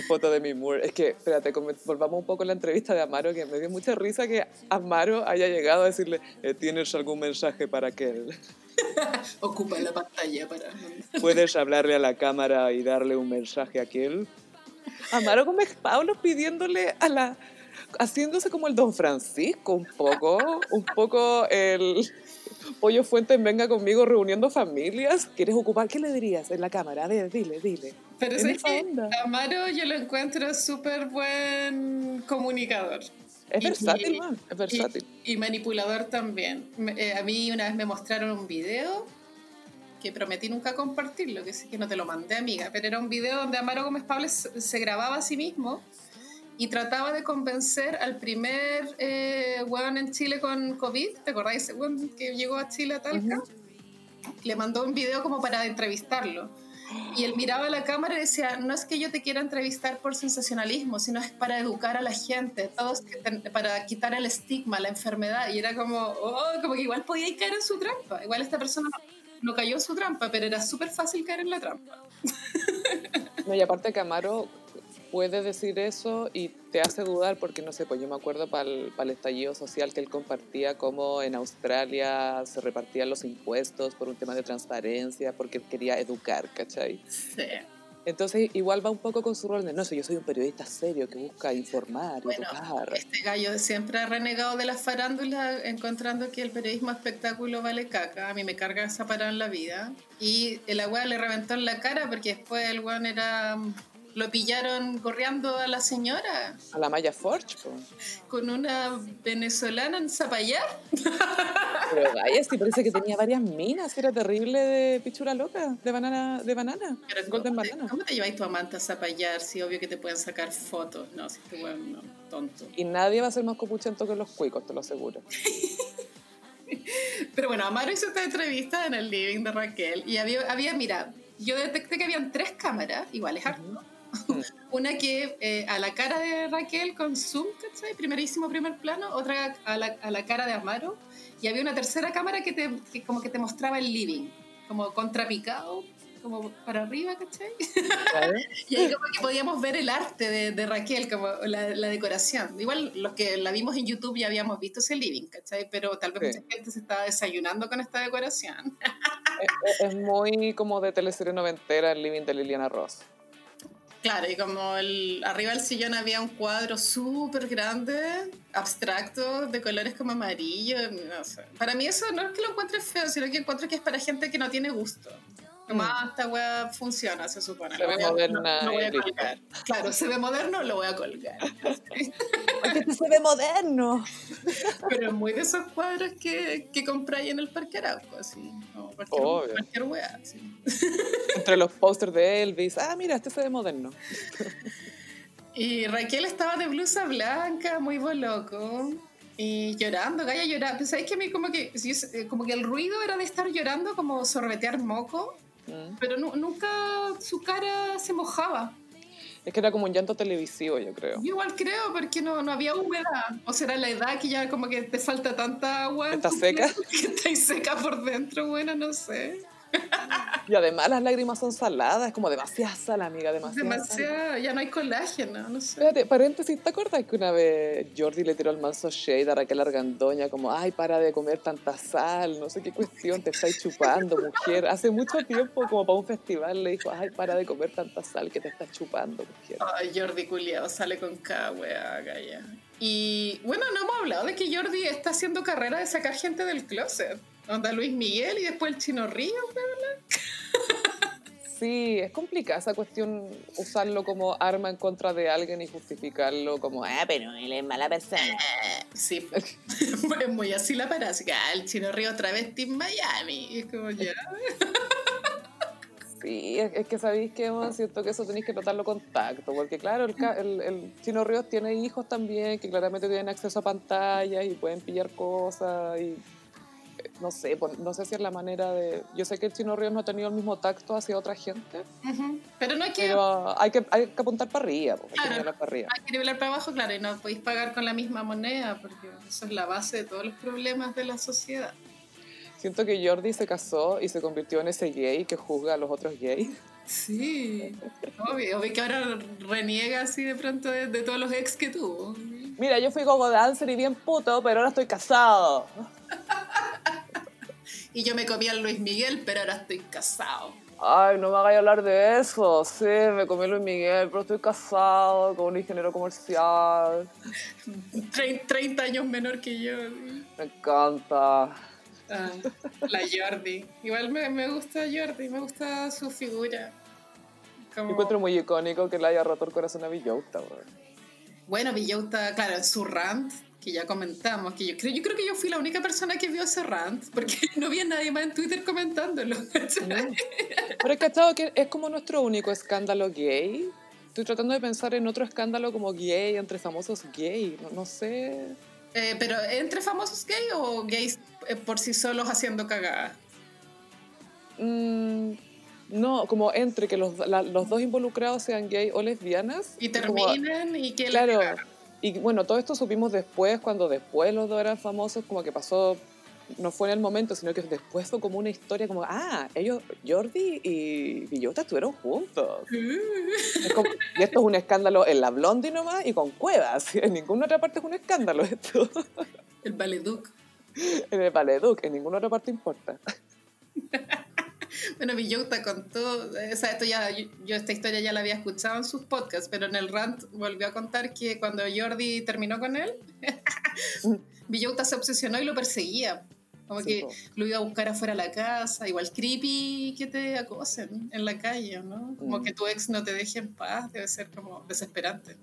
foto de mi Moore. Es que, espérate, volvamos un poco a la entrevista de Amaro, que me dio mucha risa que Amaro haya llegado a decirle, eh, ¿tienes algún mensaje para aquel? Ocupa la pantalla para... ¿Puedes hablarle a la cámara y darle un mensaje a aquel? Amaro Gómez Pablo pidiéndole a la haciéndose como el Don Francisco un poco, un poco el Pollo Fuentes venga conmigo reuniendo familias. ¿Quieres ocupar? ¿Qué le dirías en la cámara? A ver, dile, dile. Pero es que Amaro yo lo encuentro súper buen comunicador. Es versátil, man, es versátil. Y, manipulador también. Eh, a mí una vez me mostraron un video que prometí nunca compartirlo, que sí que no te lo mandé, amiga, pero era un video donde Amaro Gómez Pablo se grababa a sí mismo y trataba de convencer al primer eh, en Chile con COVID, ¿te acordáis ese weón que llegó a Chile a Talca? Le mandó un video como para entrevistarlo. Y él miraba a la cámara y decía, no es que yo te quiera entrevistar por sensacionalismo, sino es para educar a la gente, todos para quitar el estigma, la enfermedad. Y era como, oh, como que igual podía caer en su trampa. Igual esta persona no cayó en su trampa, pero era súper fácil caer en la trampa. No, y aparte Camaro puede decir eso y te hace dudar porque, no sé, pues yo me acuerdo para el, el, estallido social que él compartía cómo en Australia se repartían los impuestos por un tema de transparencia, porque quería educar, ¿cachai? Sí. Entonces igual va un poco con su rol de, no sé, yo soy un periodista serio que busca informar y educar. Este gallo siempre ha renegado de las farándulas encontrando que el periodismo espectáculo vale caca. A mí me carga esa parada en la vida. Y el agua le reventó en la cara porque después el guan era lo pillaron corriendo a la señora. A la Maya Forge, Con una venezolana en Zapallar. Pero vaya, sí parece que tenía varias minas, era terrible de pichura loca, de banana, de banana, golden ¿cómo banana. Te, ¿Cómo te lleváis tu amante a Zapallar si obvio que te pueden sacar fotos? No, si este bueno, tonto. Y nadie va a ser más copuchento que los cuicos, te lo aseguro. Pero bueno, Amaro hizo esta entrevista en el living de Raquel y había, había mira, yo detecté que habían tres cámaras, iguales harto. Una que eh, a la cara de Raquel con zoom, ¿cachai? Primerísimo primer plano, otra a la, a la, cara de Amaro, y había una tercera cámara que, te, como que te mostraba el living. como contrapicado, como para arriba, ¿cachai? y ahí como que podíamos ver el arte de, de Raquel, como la, la, decoración. Igual los que la vimos en YouTube ya habíamos visto ese living, ¿cachai? Pero tal vez mucha gente se estaba desayunando con esta decoración. es, es, muy como de teleserie noventera el living de Liliana Ross. Claro, y como el, arriba del sillón había un cuadro súper grande, abstracto, de colores como amarillo. No sé. Para mí eso no es que lo encuentre feo, sino que encuentro que es para gente que no tiene gusto. Como, mm. esta weá funciona, se supone. Se ve moderna. Lo, voy a colgar. Claro, se ve moderno, lo voy a colgar. Porque se ve moderno. Pero es muy de esos cuadros que, que compráis en el Parque Arauco, así. O cualquier, cualquier weá, así. Entre los pósters de Elvis. Ah, mira, este se ve moderno. Y Raquel estaba de blusa blanca, muy loco. Y llorando, Gaya llorando. ¿Sabes que a mí como que, como que el ruido era de estar llorando, como sorbetear moco? Mm. Pero nunca su cara se mojaba. Es que era como un llanto televisivo, yo creo. Yo igual creo, porque no, no había humedad. O será la edad que ya como que te falta tanta agua. ¿Está seca? Que está seca por dentro, bueno, no sé. Y además las lágrimas son saladas, es como demasiada sal, amiga, demasiada. Demasiada, ya no hay colágeno, no sé. Espérate, paréntesis, ¿te acuerdas que una vez Jordi le tiró el manso shade a Raquel Argandoña como, ay, para de comer tanta sal, no sé qué cuestión, te estáis chupando, mujer? Hace mucho tiempo, como para un festival, le dijo, ay, para de comer tanta sal que te estás chupando, mujer. Ay, Jordi culiao, sale con cada wea. Y bueno, no hemos hablado de que Jordi está haciendo carrera de sacar gente del closet. Onda Luis Miguel y después el Chino Río, ¿verdad? Sí, es complicada esa cuestión, usarlo como arma en contra de alguien y justificarlo como, ah, pero él es mala persona. Sí, es muy así la parásita. Ah, el Chino Río otra vez Team Miami. es como ya. Sí, es, que sabéis que siento que eso tenéis que tratarlo con tacto, porque claro, el, el, el, Chino Ríos tiene hijos también que claramente tienen acceso a pantallas y pueden pillar cosas y no sé, no sé si es la manera de... Yo sé que el Chino Ríos no ha tenido el mismo tacto hacia otra gente. Pero no hay que... Pero hay que, hay que apuntar para arriba. hay que para arriba. Hay que nivelar para abajo, claro, y no podéis pagar con la misma moneda, porque eso es la base de todos los problemas de la sociedad. Siento que Jordi se casó y se convirtió en ese gay que juzga a los otros gays. Sí, obvio, obvio que ahora reniega así de pronto de, de todos los ex que tuvo. Mira, yo fui gogo dancer y bien puto, pero ahora estoy casado. Y yo me comí al Luis Miguel, pero ahora estoy casado. Ay, no me hagáis hablar de eso. Sí, me comí Luis Miguel, pero estoy casado con un ingeniero comercial. 30 años menor que yo. Me encanta. Ah, la Jordi. Igual me, me, gusta Jordi, me gusta su figura. Como... Encuentro muy icónico que le haya roto el corazón a Villota, Bueno, Villota, claro, en su rant que ya comentamos, que yo creo, yo creo que yo fui la única persona que vio ese rant, porque no había nadie más en Twitter comentándolo. Pero es cachado que es como nuestro único escándalo gay. Estoy tratando de pensar en otro escándalo como gay, entre famosos gay, no, no sé. Eh, pero entre famosos gay o gays eh, por sí solos haciendo cagada. Mm, no, como entre que los, la, los dos involucrados sean gay o lesbianas. Y terminen y que... Claro. Y bueno, todo esto supimos después, cuando después los dos eran famosos, como que pasó, no fue en el momento, sino que después fue como una historia como, ah, ellos, Jordi y Villota estuvieron juntos. y esto es un escándalo en la Blondie nomás y con Cuevas. En ninguna otra parte es un escándalo esto. El Valeduc. En el Valeduc, en ninguna otra parte importa. Bueno, Villota contó, o sea, esto ya, yo, esta historia ya la había escuchado en sus podcasts, pero en el rant volvió a contar que cuando Jordi terminó con él, Villota se obsesionó y lo perseguía. Como que lo iba a buscar afuera de la casa, igual creepy que te acosen en la calle, ¿no? Como mm. que tu ex no te deje en paz, debe ser como desesperante.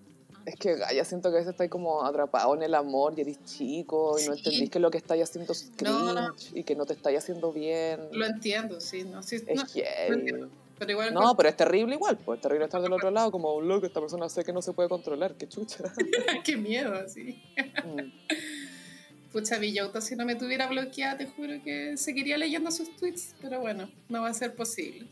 Es que ya siento que a veces estáis como atrapado en el amor y eres chico y no entendís que lo que estáis haciendo es cringe y que no te estáis haciendo bien. Lo entiendo, sí. No, sí es no, pero igual no, pero es terrible igual, pues es terrible estar del otro lado como, loco, esta persona sé que no se puede controlar, qué chucha. qué miedo, sí. mm. Pucha, Villauta, si no me tuviera bloqueada, te juro que seguiría leyendo sus tweets, pero bueno, no va a ser posible.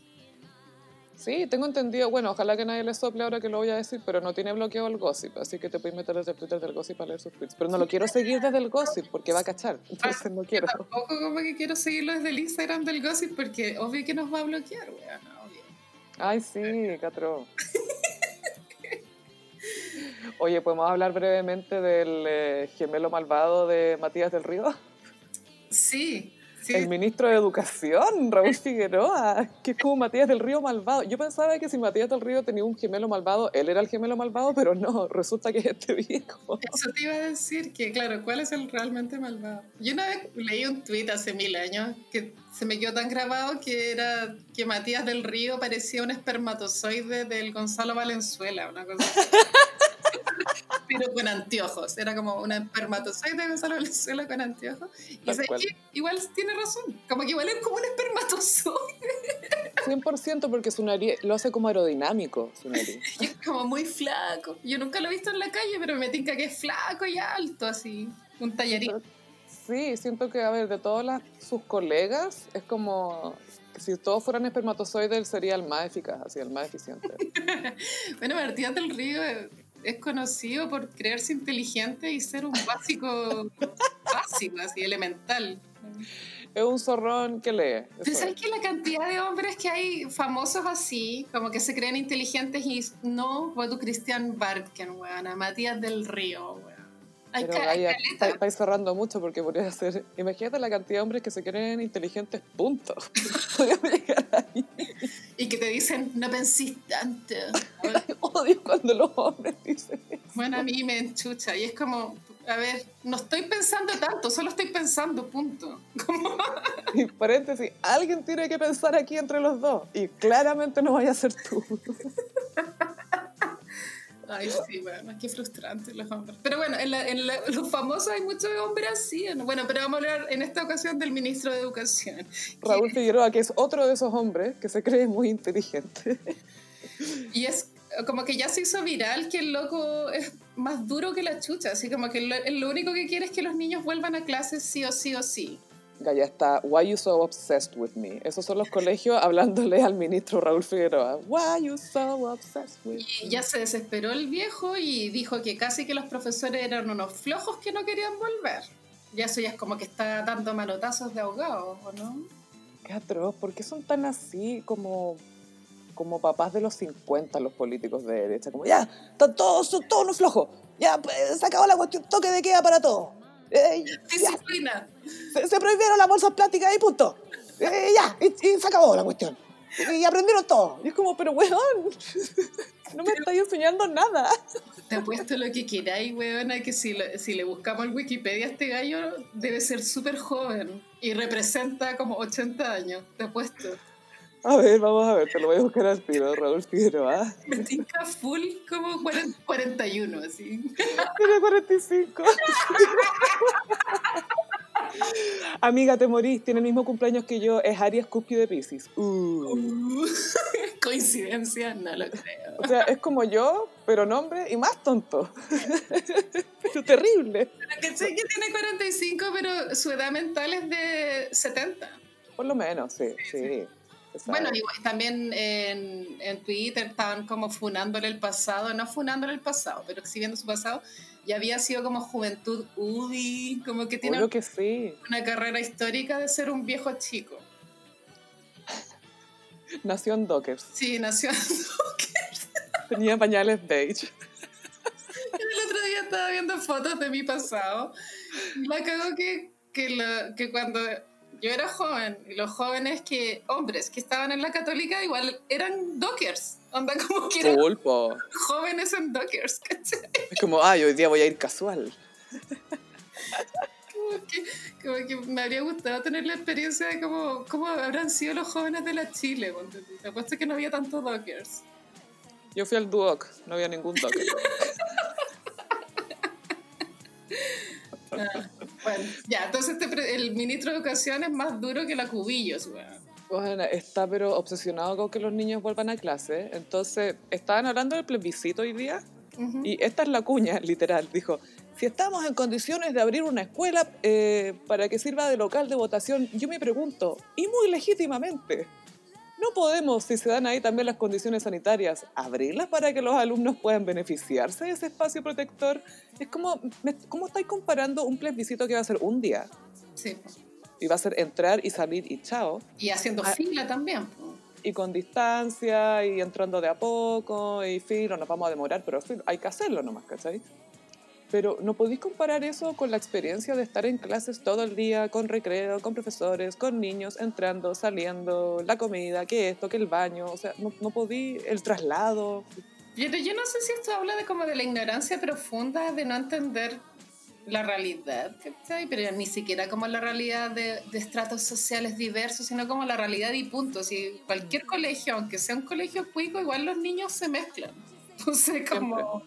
Sí, tengo entendido. Bueno, ojalá que nadie le sople ahora que lo voy a decir, pero no tiene bloqueado el gossip, así que te puedes meter desde el Twitter del gossip para leer sus tweets. Pero no lo quiero seguir desde el gossip porque va a cachar, entonces no quiero. Tampoco como que quiero seguirlo desde el Instagram del gossip porque obvio que nos va a bloquear, weón. Ay, sí, Catro. Oye, ¿podemos hablar brevemente del eh, gemelo malvado de Matías del Río? Sí, el ministro de Educación, Raúl Figueroa, que es como Matías del Río malvado. Yo pensaba que si Matías del Río tenía un gemelo malvado, él era el gemelo malvado, pero no, resulta que es este viejo. Eso te iba a decir, que claro, ¿cuál es el realmente malvado? Yo una vez leí un tuit hace mil años que se me quedó tan grabado que era que Matías del Río parecía un espermatozoide del Gonzalo Valenzuela, una cosa pero con anteojos. Era como una espermatozoide de Gonzalo Valenzuela con anteojos. Y sé que igual tiene razón. Como que igual es como un espermatozoide. 100% porque su nariz lo hace como aerodinámico, su nariz. es como muy flaco. Yo nunca lo he visto en la calle, pero me tinca que es flaco y alto, así. Un tallarín. Sí, siento que, a ver, de todas sus colegas, es como si todos fueran espermatozoides, él sería el más eficaz, así, el más eficiente. bueno, Martín del Río es conocido por creerse inteligente y ser un básico, básico, así, elemental. Es un zorrón que lee. ¿Sabes que la cantidad de hombres que hay famosos así, como que se creen inteligentes y no? Fue tu Christian Barken, weón, Matías del Río, weón. Pero estáis cerrando mucho porque podría ser. Imagínate la cantidad de hombres que se creen inteligentes, punto. Podríamos llegar ahí. Y que te dicen, no pensís tanto. Odio cuando los hombres dicen eso. Bueno, a mí me enchucha. Y es como, a ver, no estoy pensando tanto, solo estoy pensando, punto. Y paréntesis, alguien tiene que pensar aquí entre los dos. Y claramente no vaya a ser tú. Ay, sí, bueno, qué frustrante los hombres. Pero bueno, en, los famosos hay muchos hombres así. Bueno, pero vamos a hablar en esta ocasión del ministro de Educación. Raúl Figueroa, que es otro de esos hombres que se cree muy inteligente. Y es como que ya se hizo viral que el loco es más duro que la chucha. Así como que lo, lo único que quiere es que los niños vuelvan a clases sí o sí o sí. Ya está, why you so obsessed with me? Esos son los colegios hablándole al ministro Raúl Figueroa. Why you so obsessed with y ya se desesperó el viejo y dijo que casi que los profesores eran unos flojos que no querían volver. Ya eso ya es como que está dando malotazos de ahogados, ¿o no? Qué atroz, ¿por qué son tan así como, como papás de los 50 los políticos de derecha? Como ya, están todos, todos unos flojos. Ya, pues, se acabó la cuestión, toque de queda para todos Disciplina. Se, prohibieron las bolsas plásticas y punto. Eh, ya, y, se acabó la cuestión. Y aprendieron todo. Y es como, pero weón, no me estáis enseñando nada. Te apuesto lo que queráis, weona, que si, si le buscamos en Wikipedia a este gallo, debe ser súper joven y representa como 80 años. Te apuesto. A ver, vamos a ver, te lo voy a buscar al tiro, Raúl Figueroa. Me tinca full como 41, así. Tiene 45. Amiga, te morís, tiene el mismo cumpleaños que yo, es Aries Cúspide de Pisces. Uh. Uh, coincidencia, no lo creo. O sea, es como yo, pero nombre y más tonto. pero terrible. Pero que sé que tiene 45, pero su edad mental es de 70. Por lo menos, sí, sí. Bueno, y también en, en, Twitter estaban como funándole el pasado, no funándole el pasado, pero exhibiendo su pasado. Y había sido como juventud UDI, como que tiene que sí. una carrera histórica de ser un viejo chico. Nació en Dockers. Sí, nació en Dockers. Tenía pañales beige. El otro día estaba viendo fotos de mi pasado. La cago que, que, que cuando yo era joven y los jóvenes que, hombres que estaban en la católica igual eran dockers. Onda como que eran jóvenes en dockers, Es como, ay, hoy día voy a ir casual. como, que, como que me habría gustado tener la experiencia de cómo, cómo habrán sido los jóvenes de la Chile. Te apuesto que no había tantos dockers. Yo fui al Duoc, no había ningún docker. ah. Bueno, ya, entonces este el ministro de Educación es más duro que la cubillos, Bueno, está pero obsesionado con que los niños vuelvan a clase. Entonces, estaban hablando del plebiscito hoy día y esta es la cuña, literal. Dijo, si estamos en condiciones de abrir una escuela eh, para que sirva de local de votación, yo me pregunto, y muy legítimamente, ¿no podemos, si se dan ahí también las condiciones sanitarias, abrirlas para que los alumnos puedan beneficiarse de ese espacio protector. Es como, ¿cómo estáis comparando un plebiscito que va a ser un día? Sí. Y va a ser entrar y salir y chao. Y haciendo ah, fila también. Y con distancia y entrando de a poco y filo, nos vamos a demorar, pero hay que hacerlo nomás, ¿cachai? Pero no podéis comparar eso con la experiencia de estar en clases todo el día, con recreo, con profesores, con niños, entrando, saliendo, la comida, que esto, que el baño, o sea, no, no podí, el traslado. Yo, yo no sé si esto habla de como de la ignorancia profunda, de no entender la realidad, ¿cachai? Pero ni siquiera como la realidad de, de, estratos sociales diversos, sino como la realidad y puntos. Y cualquier colegio, aunque sea un colegio cuico, igual los niños se mezclan. Entonces, como...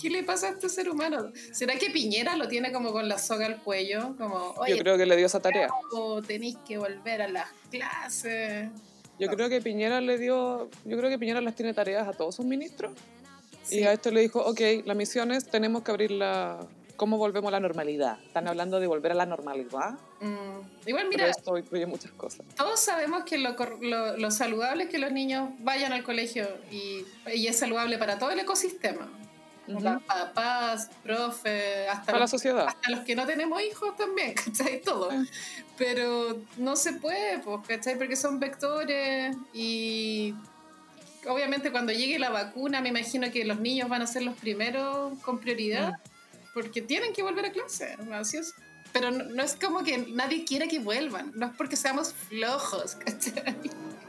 ¿qué le pasa a este ser humano? ¿Será que Piñera lo tiene como con la soga al cuello? Como, Yo creo que le dio esa tarea. O tenéis que volver a las clases. Yo creo que Piñera le dio, yo creo que Piñera las tiene tareas a todos sus ministros. Y a esto le dijo, ok, la misión es, tenemos que abrir la... ¿Cómo volvemos a la normalidad? Están hablando de volver a la normalidad. Mm. Igual, mira. esto incluye muchas cosas. Todos sabemos que lo, lo, saludable es que los niños vayan al colegio y, y es saludable para todo el ecosistema papás, profes, hasta, los, sociedad. hasta los que no tenemos hijos también, ¿cachai? Todo. Ah. Pero no se puede, pues, ¿cachai? Porque son vectores y obviamente cuando llegue la vacuna me imagino que los niños van a ser los primeros con prioridad mm. porque tienen que volver a clase, así es. Pero no, no, es como que nadie quiera que vuelvan, no es porque seamos flojos, ¿cachai?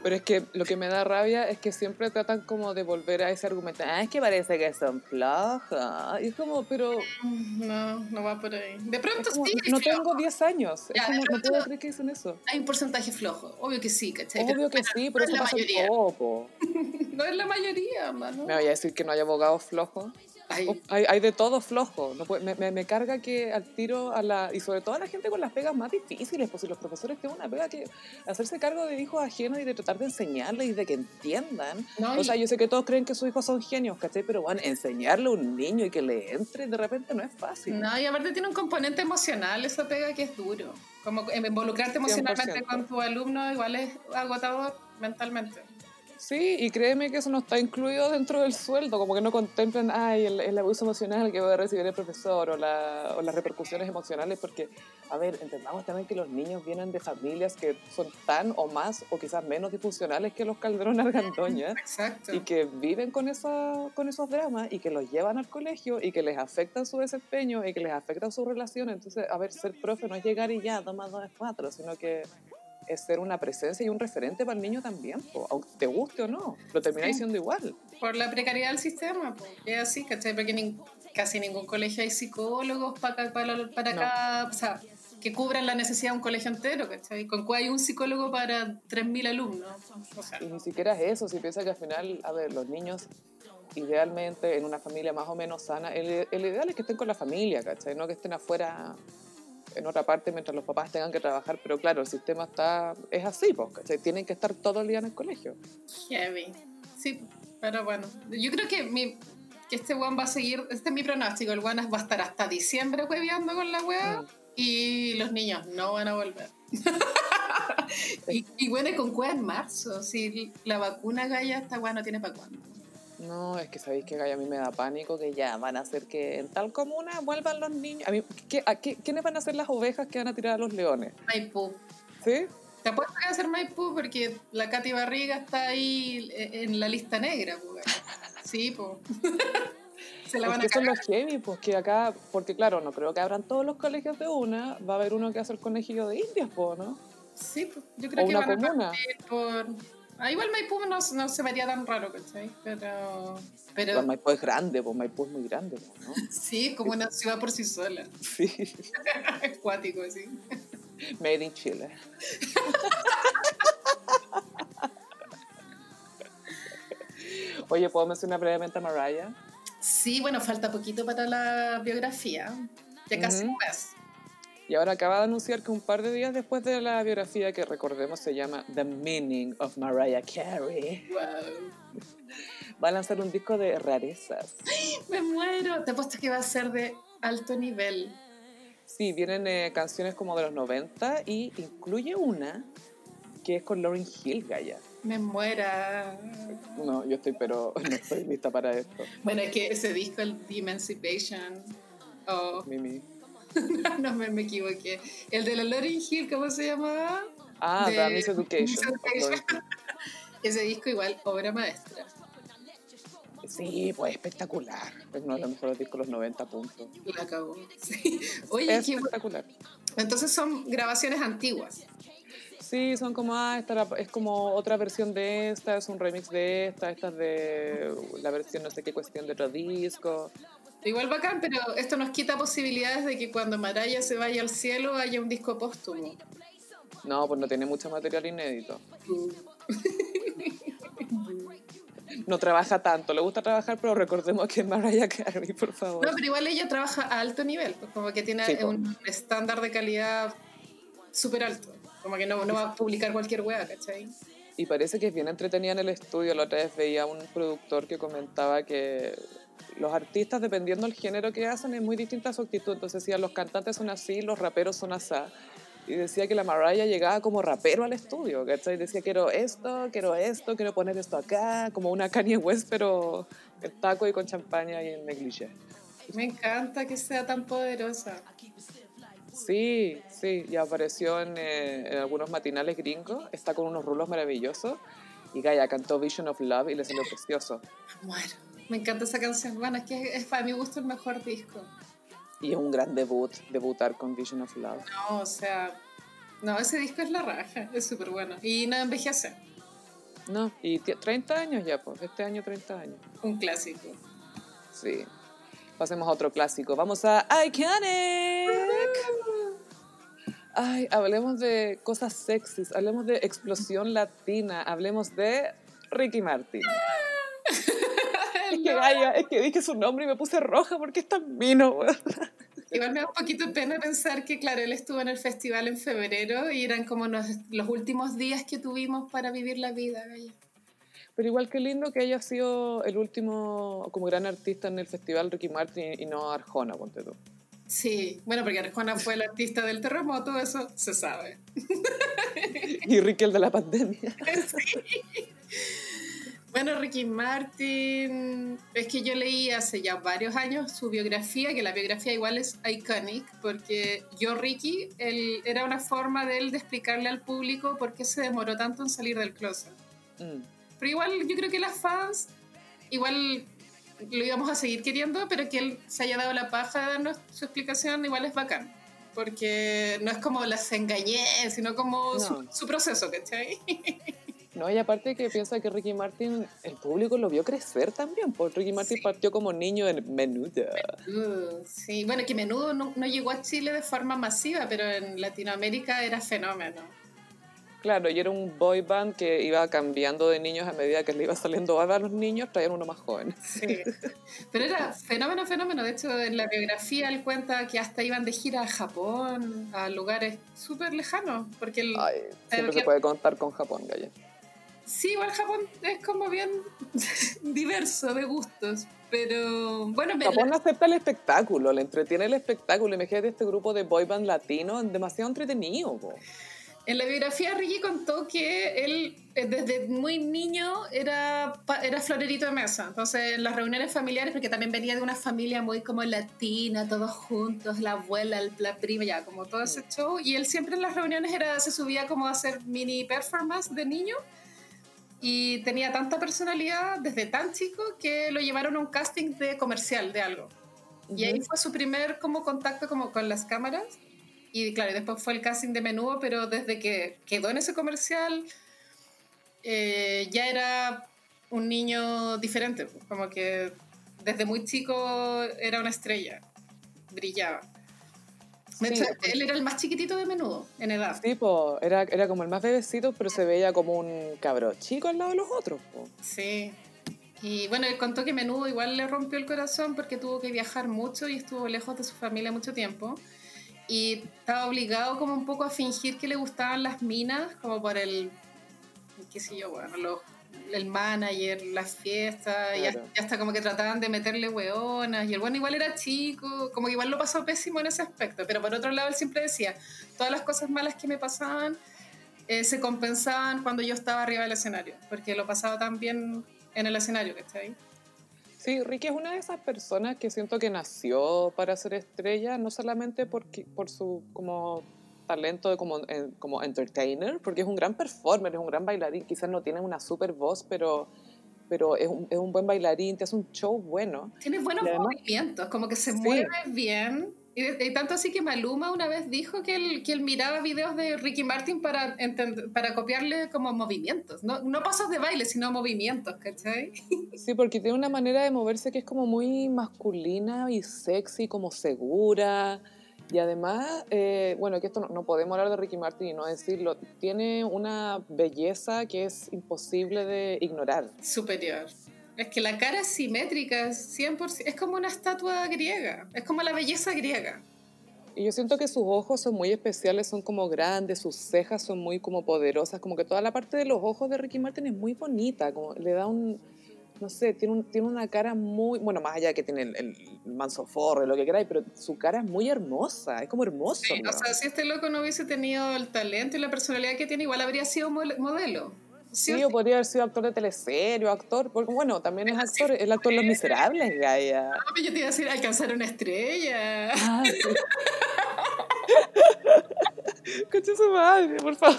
Pero es que lo que me da rabia es que siempre tratan como de volver a ese argumento. Ah, es que parece que son flojos. Y es como, pero... No, no va por ahí. De pronto sí. No tengo 10 10 Es como, no puedo creer que dicen eso. Hay un porcentaje flojo. Obvio que sí, ¿cachai? Obvio que sí, pero eso pasa poco. no es la mayoría, mano. Me voy a decir que no hay abogados flojos. Hay, hay, de todo flojo. No me, me, carga que al tiro a la. Y sobre todo a la gente con las pegas más difíciles, pues si los profesores tienen una pega que hacerse cargo de hijos ajenos y de tratar de enseñarles y de que entiendan. o sea, yo sé que todos creen que sus hijos son genios, ¿cachai? Pero bueno, enseñarle a un niño y que le entre de repente no es fácil. No, y aparte tiene un componente emocional esa pega que es duro. Como involucrarte emocionalmente con tu alumno igual es agotador mentalmente. Sí, y créeme que eso no está incluido dentro del sueldo, como que no contemplan ay, el, abuso emocional que a recibir el profesor o, la, o, las repercusiones emocionales, porque, a ver, entendamos también que los niños vienen de familias que son tan o más o quizás menos disfuncionales que los Calderón Argandoña y que viven con, esa, con esos dramas y que los llevan al colegio y que les afectan su desempeño y que les afectan su relación. Entonces, a ver, ser profe no es llegar y ya, toma dos, cuatro, sino que es ser una presencia y un referente para el niño también, aunque te guste o no, lo termináis siendo igual. Por la precariedad del sistema, es así, ¿cachai? Porque casi ningún colegio hay psicólogos para, para, para acá, o sea, que cubran la necesidad de un colegio entero, ¿cachai? Con cuál hay un psicólogo para 3.000 alumnos. y ni siquiera es eso, si piensas que al final, a ver, los niños idealmente en una familia más o menos sana, el, el ideal es que estén con la familia, ¿cachai? No que estén afuera en otra parte mientras los papás tengan que trabajar, pero claro, el sistema está es así, porque tienen que estar todo el día en el colegio. Heavy. Sí, pero bueno, yo creo que, mi, que este Juan va a seguir, este es mi pronóstico, el Juan va a estar hasta diciembre hueveando con la wea mm. y los niños no van a volver. y, y, bueno, con cueva en marzo, si la vacuna Gaya esta weá no tiene para cuándo. No, es que sabéis que a mí me da pánico que ya van a hacer que en tal comuna vuelvan los niños. A mí, ¿qué, a qué, ¿Quiénes van a ser las ovejas que van a tirar a los leones? Maipú. ¿Sí? Te apuesto que va a ser Maipú porque la Katy Barriga está ahí en la lista negra. Pues. Sí, pues. Se la van a son los heavy, pues que acá, porque claro, no creo que abran todos los colegios de una, va a haber uno que a ser conejillo de indias, pues, ¿no? Sí, pues yo creo que van a por Ah, igual Maipú no, no, se vería tan raro, ¿cachai? Pero. pero... Maipú es grande, pues Maipú es muy grande, ¿no? sí, como una ciudad por sí sola. Sí. Acuático, así. Made in Chile. Oye, ¿puedo mencionar brevemente a Mariah? Sí, bueno, falta poquito para la biografía. Ya casi un mes. Y ahora acaba de anunciar que un par de días después de la biografía, que recordemos se llama The Meaning of Mariah Carey, va a lanzar un disco de rarezas. Me muero, te apuesto que va a ser de alto nivel. Sí, vienen eh, canciones como de los 90 y incluye una que es con Lauryn Hill, Gaya. Me muera. No, yo estoy, pero no estoy lista para esto. Bueno, es que ese disco, el The Emancipation. Oh. Mimi. no, me, me, equivoqué. El de la Lauryn Hill, ¿cómo se llamaba? Ah, The Miss Education. ese disco igual, obra maestra. Sí, pues espectacular. Es uno de los mejores discos de los 90 puntos. La acabó. Sí. Oye, es espectacular. Entonces son grabaciones antiguas. Sí, son como, ah, esta es como otra versión de esta, es un remix de esta, esta es de la versión no sé qué cuestión de otro disco. Igual bacán, pero esto nos quita posibilidades de que cuando Maraya se vaya al cielo haya un disco póstumo. No, pues no tiene mucho material inédito. Mm. no trabaja tanto, le gusta trabajar, pero recordemos que es Mariah Carey, por favor. No, pero igual ella trabaja a alto nivel, pues como que tiene un estándar de calidad súper alto. Como que no, no, va a publicar cualquier wea, ¿cachai? Y parece que es bien entretenida en el estudio. La otra vez veía un productor que comentaba que los artistas, dependiendo del género que hacen, es muy distinta su actitud. Entonces decía, los cantantes son así, los raperos son así y decía que la Mariah llegaba como rapero al estudio, ¿cachai? Decía, quiero esto, quiero esto, quiero poner esto acá, como una Kanye West, pero en taco y con champaña y en negligé. Me encanta que sea tan poderosa. Sí, sí, ya apareció en, eh, en algunos matinales gringos, está con unos rulos maravillosos y Gaia cantó Vision of Love y le salió precioso. Bueno, me encanta esa canción, bueno, es que es para mi gusto el mejor disco. Y es un gran debut, debutar con Vision of Love. No, o sea, no, ese disco es la raja, es súper bueno. Y no envejece. No, y 30 años ya, pues, este año 30 años. Un clásico. Sí. Pasemos a otro clásico. Vamos a Iconic. Ay, hablemos de cosas sexys, hablemos de explosión latina, hablemos de Ricky Martin. Es, que, es que dije su nombre y me puse roja porque es tan mino. Igual me da un poquito pena pensar que, claro, él estuvo en el festival en febrero y eran como los, últimos días que tuvimos para vivir la vida. Pero igual que lindo que haya sido el último como gran artista en el festival Ricky Martin y no Arjona, ponte tú. Sí, bueno, porque Arjona fue el artista del terremoto, eso se sabe. y Ricky el de la pandemia. sí. Bueno, Ricky Martin, es que yo leí hace ya varios años su biografía, que la biografía igual es iconic, porque yo, Ricky, él, era una forma de él de explicarle al público por qué se demoró tanto en salir del closet. Mm. Pero igual yo creo que las fans, igual lo íbamos a seguir queriendo, pero que él se haya dado la paja de darnos su explicación, igual es bacán. Porque no es como las engañé, sino como su, su proceso, ¿cachai? No, y aparte que piensa que Ricky Martin, el público lo vio crecer también, porque Ricky Martin partió como niño en Menudo. sí, bueno, que Menudo no, llegó a Chile de forma masiva, pero en Latinoamérica era fenómeno. Claro, y era un boy band que iba cambiando de niños a medida que le iba saliendo a los niños, traían uno más joven. Sí, pero era fenómeno, fenómeno. De hecho, en la biografía él cuenta que hasta iban de gira a Japón, a lugares súper lejanos. Porque Ay, siempre se puede contar con Japón, Gaya. Sí, igual Japón es como bien diverso de gustos, pero bueno... Japón acepta el espectáculo, le entretiene el espectáculo. Imagínate este grupo de boy band latino, demasiado entretenido. En la biografía Ricky contó que él eh, desde muy niño era, era florerito de mesa. Entonces en las reuniones familiares, porque también venía de una familia muy como latina, todos juntos, la abuela, la prima, ya como todo ese mm. show. Y él siempre en las reuniones era, se subía como a hacer mini performance de niño y tenía tanta personalidad desde tan chico que lo llevaron a un casting de comercial de algo. Y ahí fue su primer como contacto como con las cámaras. Y claro, después fue el casting de menudo, pero desde que quedó en ese comercial eh, ya era un niño diferente, como que desde muy chico era una estrella, brillaba él era el más chiquitito de menudo en edad. Sí, era, era como el más bebecito, pero se veía como un cabro chico al lado de los otros. Sí. Y bueno, él contó que menudo igual le rompió el corazón porque tuvo que viajar mucho y estuvo lejos de su familia mucho tiempo. Y estaba obligado como un poco a fingir que le gustaban las minas, como por el, qué sé yo, bueno, los el manager, las fiestas, y hasta como que trataban de meterle hueonas, y el bueno igual era chico, como que igual lo pasó pésimo en ese aspecto, pero por otro lado él siempre decía, todas las cosas malas que me pasaban eh, se compensaban cuando yo estaba arriba del escenario, porque lo pasaba tan bien en el escenario, que está ahí. Sí, Ricky es una de esas personas que siento que nació para ser estrella, no solamente porque, por su como talento de como, como entertainer, porque es un gran performer, es un gran bailarín, quizás no tiene una super voz, pero, pero es, un, es un buen bailarín, te hace un show bueno. Tiene buenos movimientos, como que se mueve bien y, tanto así que Maluma una vez dijo que él, que él miraba videos de Ricky Martin para, para copiarle como movimientos. No, no pasos de baile, sino movimientos, ¿cachai? Sí, porque tiene una manera de moverse que es como muy masculina y sexy, como segura. Y además, eh, bueno, que esto no, no, podemos hablar de Ricky Martin y no decirlo, tiene una belleza que es imposible de ignorar. Superior. Es que la cara es simétrica, 100%, es como una estatua griega, es como la belleza griega. Y yo siento que sus ojos son muy especiales, son como grandes, sus cejas son muy como poderosas, como que toda la parte de los ojos de Ricky Martin es muy bonita, como le da un, no sé, tiene, un, tiene una cara muy, bueno, más allá de que tiene el, el manso forro y lo que queráis, pero su cara es muy hermosa, es como hermoso. Sí, o sea, si este loco no hubiese tenido el talento y la personalidad que tiene, igual habría sido modelo. Sí, o podría haber sido actor de teleserie o actor, porque bueno, también es actor, el actor de Los Miserables, Gaia. No, yo te iba a decir alcanzar una estrella. Ah, sí. su madre, por favor.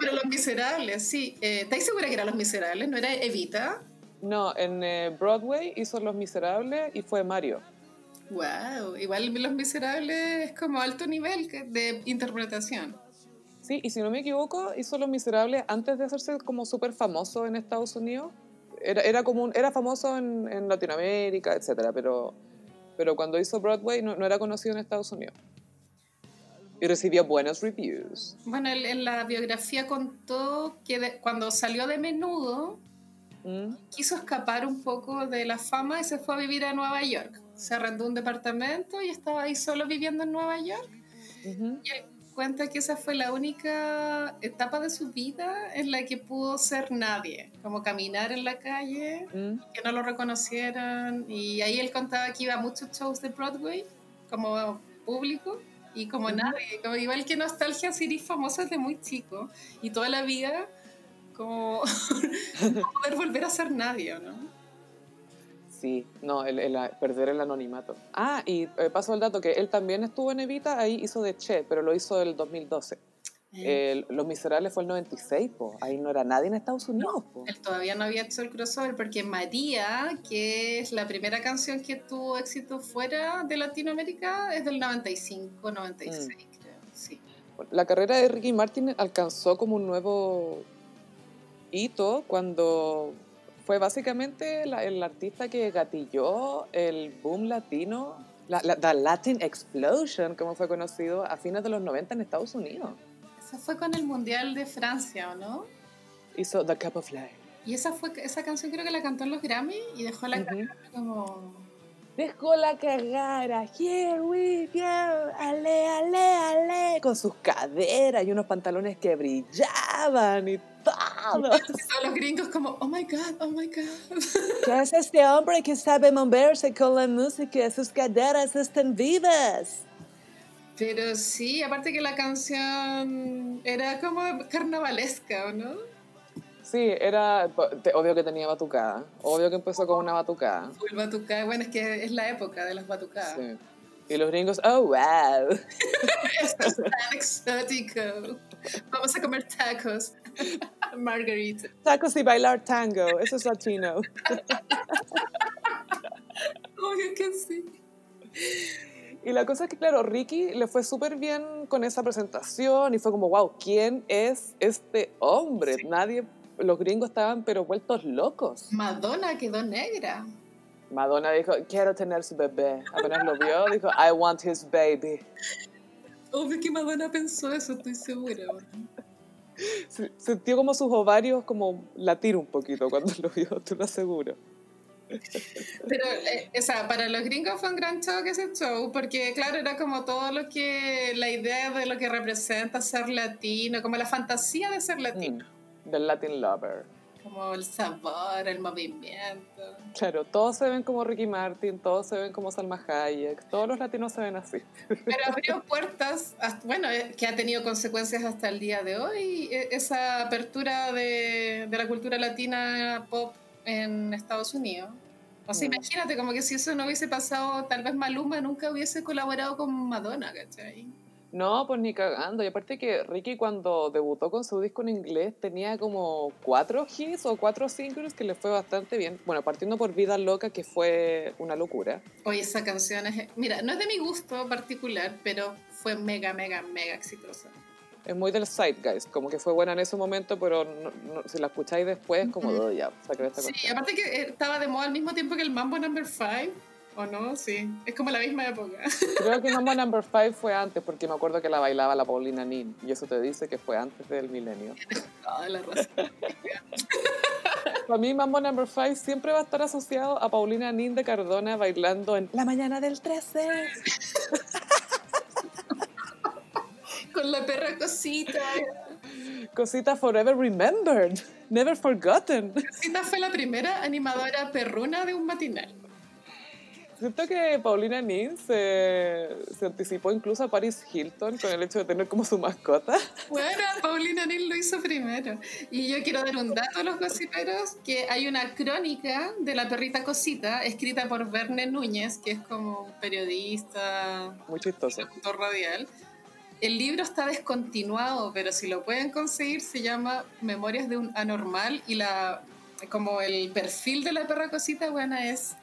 Pero Los Miserables, sí. Eh, ¿Estás segura que eran Los Miserables? ¿No era Evita? No, en eh, Broadway hizo Los Miserables y fue Mario. Wow, igual Los Miserables es como alto nivel de interpretación. Sí, y si no me equivoco, hizo Los Miserables antes de hacerse como súper famoso en Estados Unidos. Era, era, como era famoso en, en, Latinoamérica, etcétera, pero, pero cuando hizo Broadway no, no, era conocido en Estados Unidos. Y recibió buenos reviews. Bueno, en la biografía contó que cuando salió de menudo, ¿Mm? quiso escapar un poco de la fama y se fue a vivir a Nueva York. Se arrendó un departamento y estaba ahí solo viviendo en Nueva York. Uh Y cuenta que esa fue la única etapa de su vida en la que pudo ser nadie, como caminar en la calle, mm. que no lo reconocieran. Y ahí él contaba que iba a muchos shows de Broadway como público y como nadie, como igual que Nostalgia City famosa desde muy chico y toda la vida como poder volver a ser nadie, ¿no? Sí, no, el, perder el anonimato. Ah, y eh, paso el dato que él también estuvo en Evita, ahí hizo de Che, pero lo hizo el 2012. Eh. Los Miserables fue el 96, po. ahí no era nadie en Estados Unidos. po. Él todavía no había hecho el crossover porque María, que es la primera canción que tuvo éxito fuera de Latinoamérica, es del 95, 96, mm. creo. Sí. La carrera de Ricky Martin alcanzó como un nuevo hito cuando fue básicamente el artista que gatilló el boom latino, la, la, Latin Explosion, como fue conocido a fines de los 90 en Estados Unidos. Eso fue con el Mundial de Francia, ¿o no? Hizo The Cup of Life. Y esa, fue, esa canción creo que la cantó en los Grammy y dejó la uh como... Dejó la cagara, here we go, ale, ale, ale, con sus caderas y unos pantalones que brillaban y todos los gringos como, oh my God, oh my God. ¿Qué es este hombre que sabe moverse con la música? Sus caderas están vivas. Pero sí, aparte que la canción era como carnavalesca, ¿no? Sí, era, obvio que tenía batucada, obvio que empezó con una batucada. Full batucada, bueno, es que es la época de las batucadas. Sí. Y los gringos, oh, wow. Esto es tan exótico. Vamos a comer tacos. Margarita. Tacos y bailar tango, eso es latino. Obvio que sí. Y la cosa es que, claro, Ricky le fue súper bien con esa presentación y fue como, wow, ¿quién es este hombre? Nadie, los gringos estaban pero vueltos locos. Madonna quedó negra. Madonna dijo, quiero tener su bebé. Apenas lo vio, dijo, I want his baby. Obvio que Madonna pensó eso, estoy segura. Sintió como sus ovarios como latir un poquito cuando lo vio, te lo aseguro. Pero, eh, o sea, para los gringos fue un gran show ese show, porque claro, era como todo lo que, la idea de lo que representa ser latino, como la fantasía de ser latino. Mm, del Latin Lover. como el sabor, el movimiento. Claro, todos se ven como Ricky Martin, todos se ven como Salma Hayek, todos los latinos se ven así. Pero abrió puertas, bueno, eh, que ha tenido consecuencias hasta el día de hoy, e, esa apertura de, de la cultura latina pop en Estados Unidos. O sea, mm. imagínate, como que si eso no hubiese pasado, tal vez Maluma nunca hubiese colaborado con Madonna, ¿cachai? No, pues ni cagando. Y aparte que Ricky cuando debutó con su disco en inglés tenía como cuatro hits o cuatro singles que le fue bastante bien. Bueno, partiendo por Vida Loca, que fue una locura. Oye, esa canción es... Mira, no es de mi gusto particular, pero fue mega, mega, mega exitosa. Es muy del guys como que fue buena en ese momento, pero si la escucháis después, como uh ya, esta Sí, aparte que eh, estaba de moda al mismo tiempo que el Mambo Number 5 ¿O no? Sí. Es como la misma época. Creo que Mambo Number 5 fue antes, porque me acuerdo que la bailaba la Paulina Nin. Y eso te dice que fue antes del milenio. Toda la razón. Para mí, Mambo Number 5 siempre va a estar asociado a Paulina Nin de Cardona bailando en La Mañana del 13. Con la perra cosita. Cosita Forever Remembered. Never Forgotten. Cosita fue la primera animadora perruna de un matinal. Siento que Paulina Nin se, se, anticipó incluso a Paris Hilton con el hecho de tener como su mascota. Bueno, Paulina Nin lo hizo primero. Y yo quiero dar un dato a los cosiperos, que hay una crónica de la perrita cosita escrita por Verne Núñez, que es como un periodista... Muy chistoso. radial. El libro está descontinuado, pero si lo pueden conseguir se llama Memorias de un anormal y la como el perfil de la perra cosita, buena, es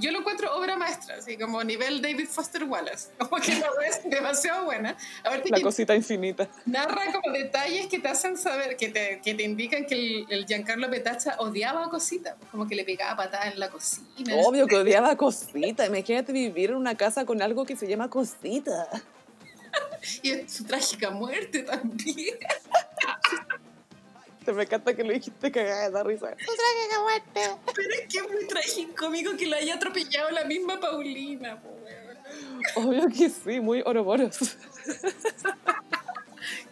yo lo encuentro obra maestra, así como nivel David Foster Wallace, como que no es demasiado buena. la cosita infinita. Narra como detalles que te hacen saber, que te, que te indican que el, el, Giancarlo Petacha odiaba a Cosita, como que le pegaba patada en la cocina. Obvio que odiaba a Cosita, imagínate vivir en una casa con algo que se llama Cosita. Y su trágica muerte también. Te me encanta que lo dijiste cagada da risa. ¡Tu trágica muerte! Pero es que es muy trágico, amigo, que lo haya atropellado la misma Paulina, Obvio que sí, muy oroboros.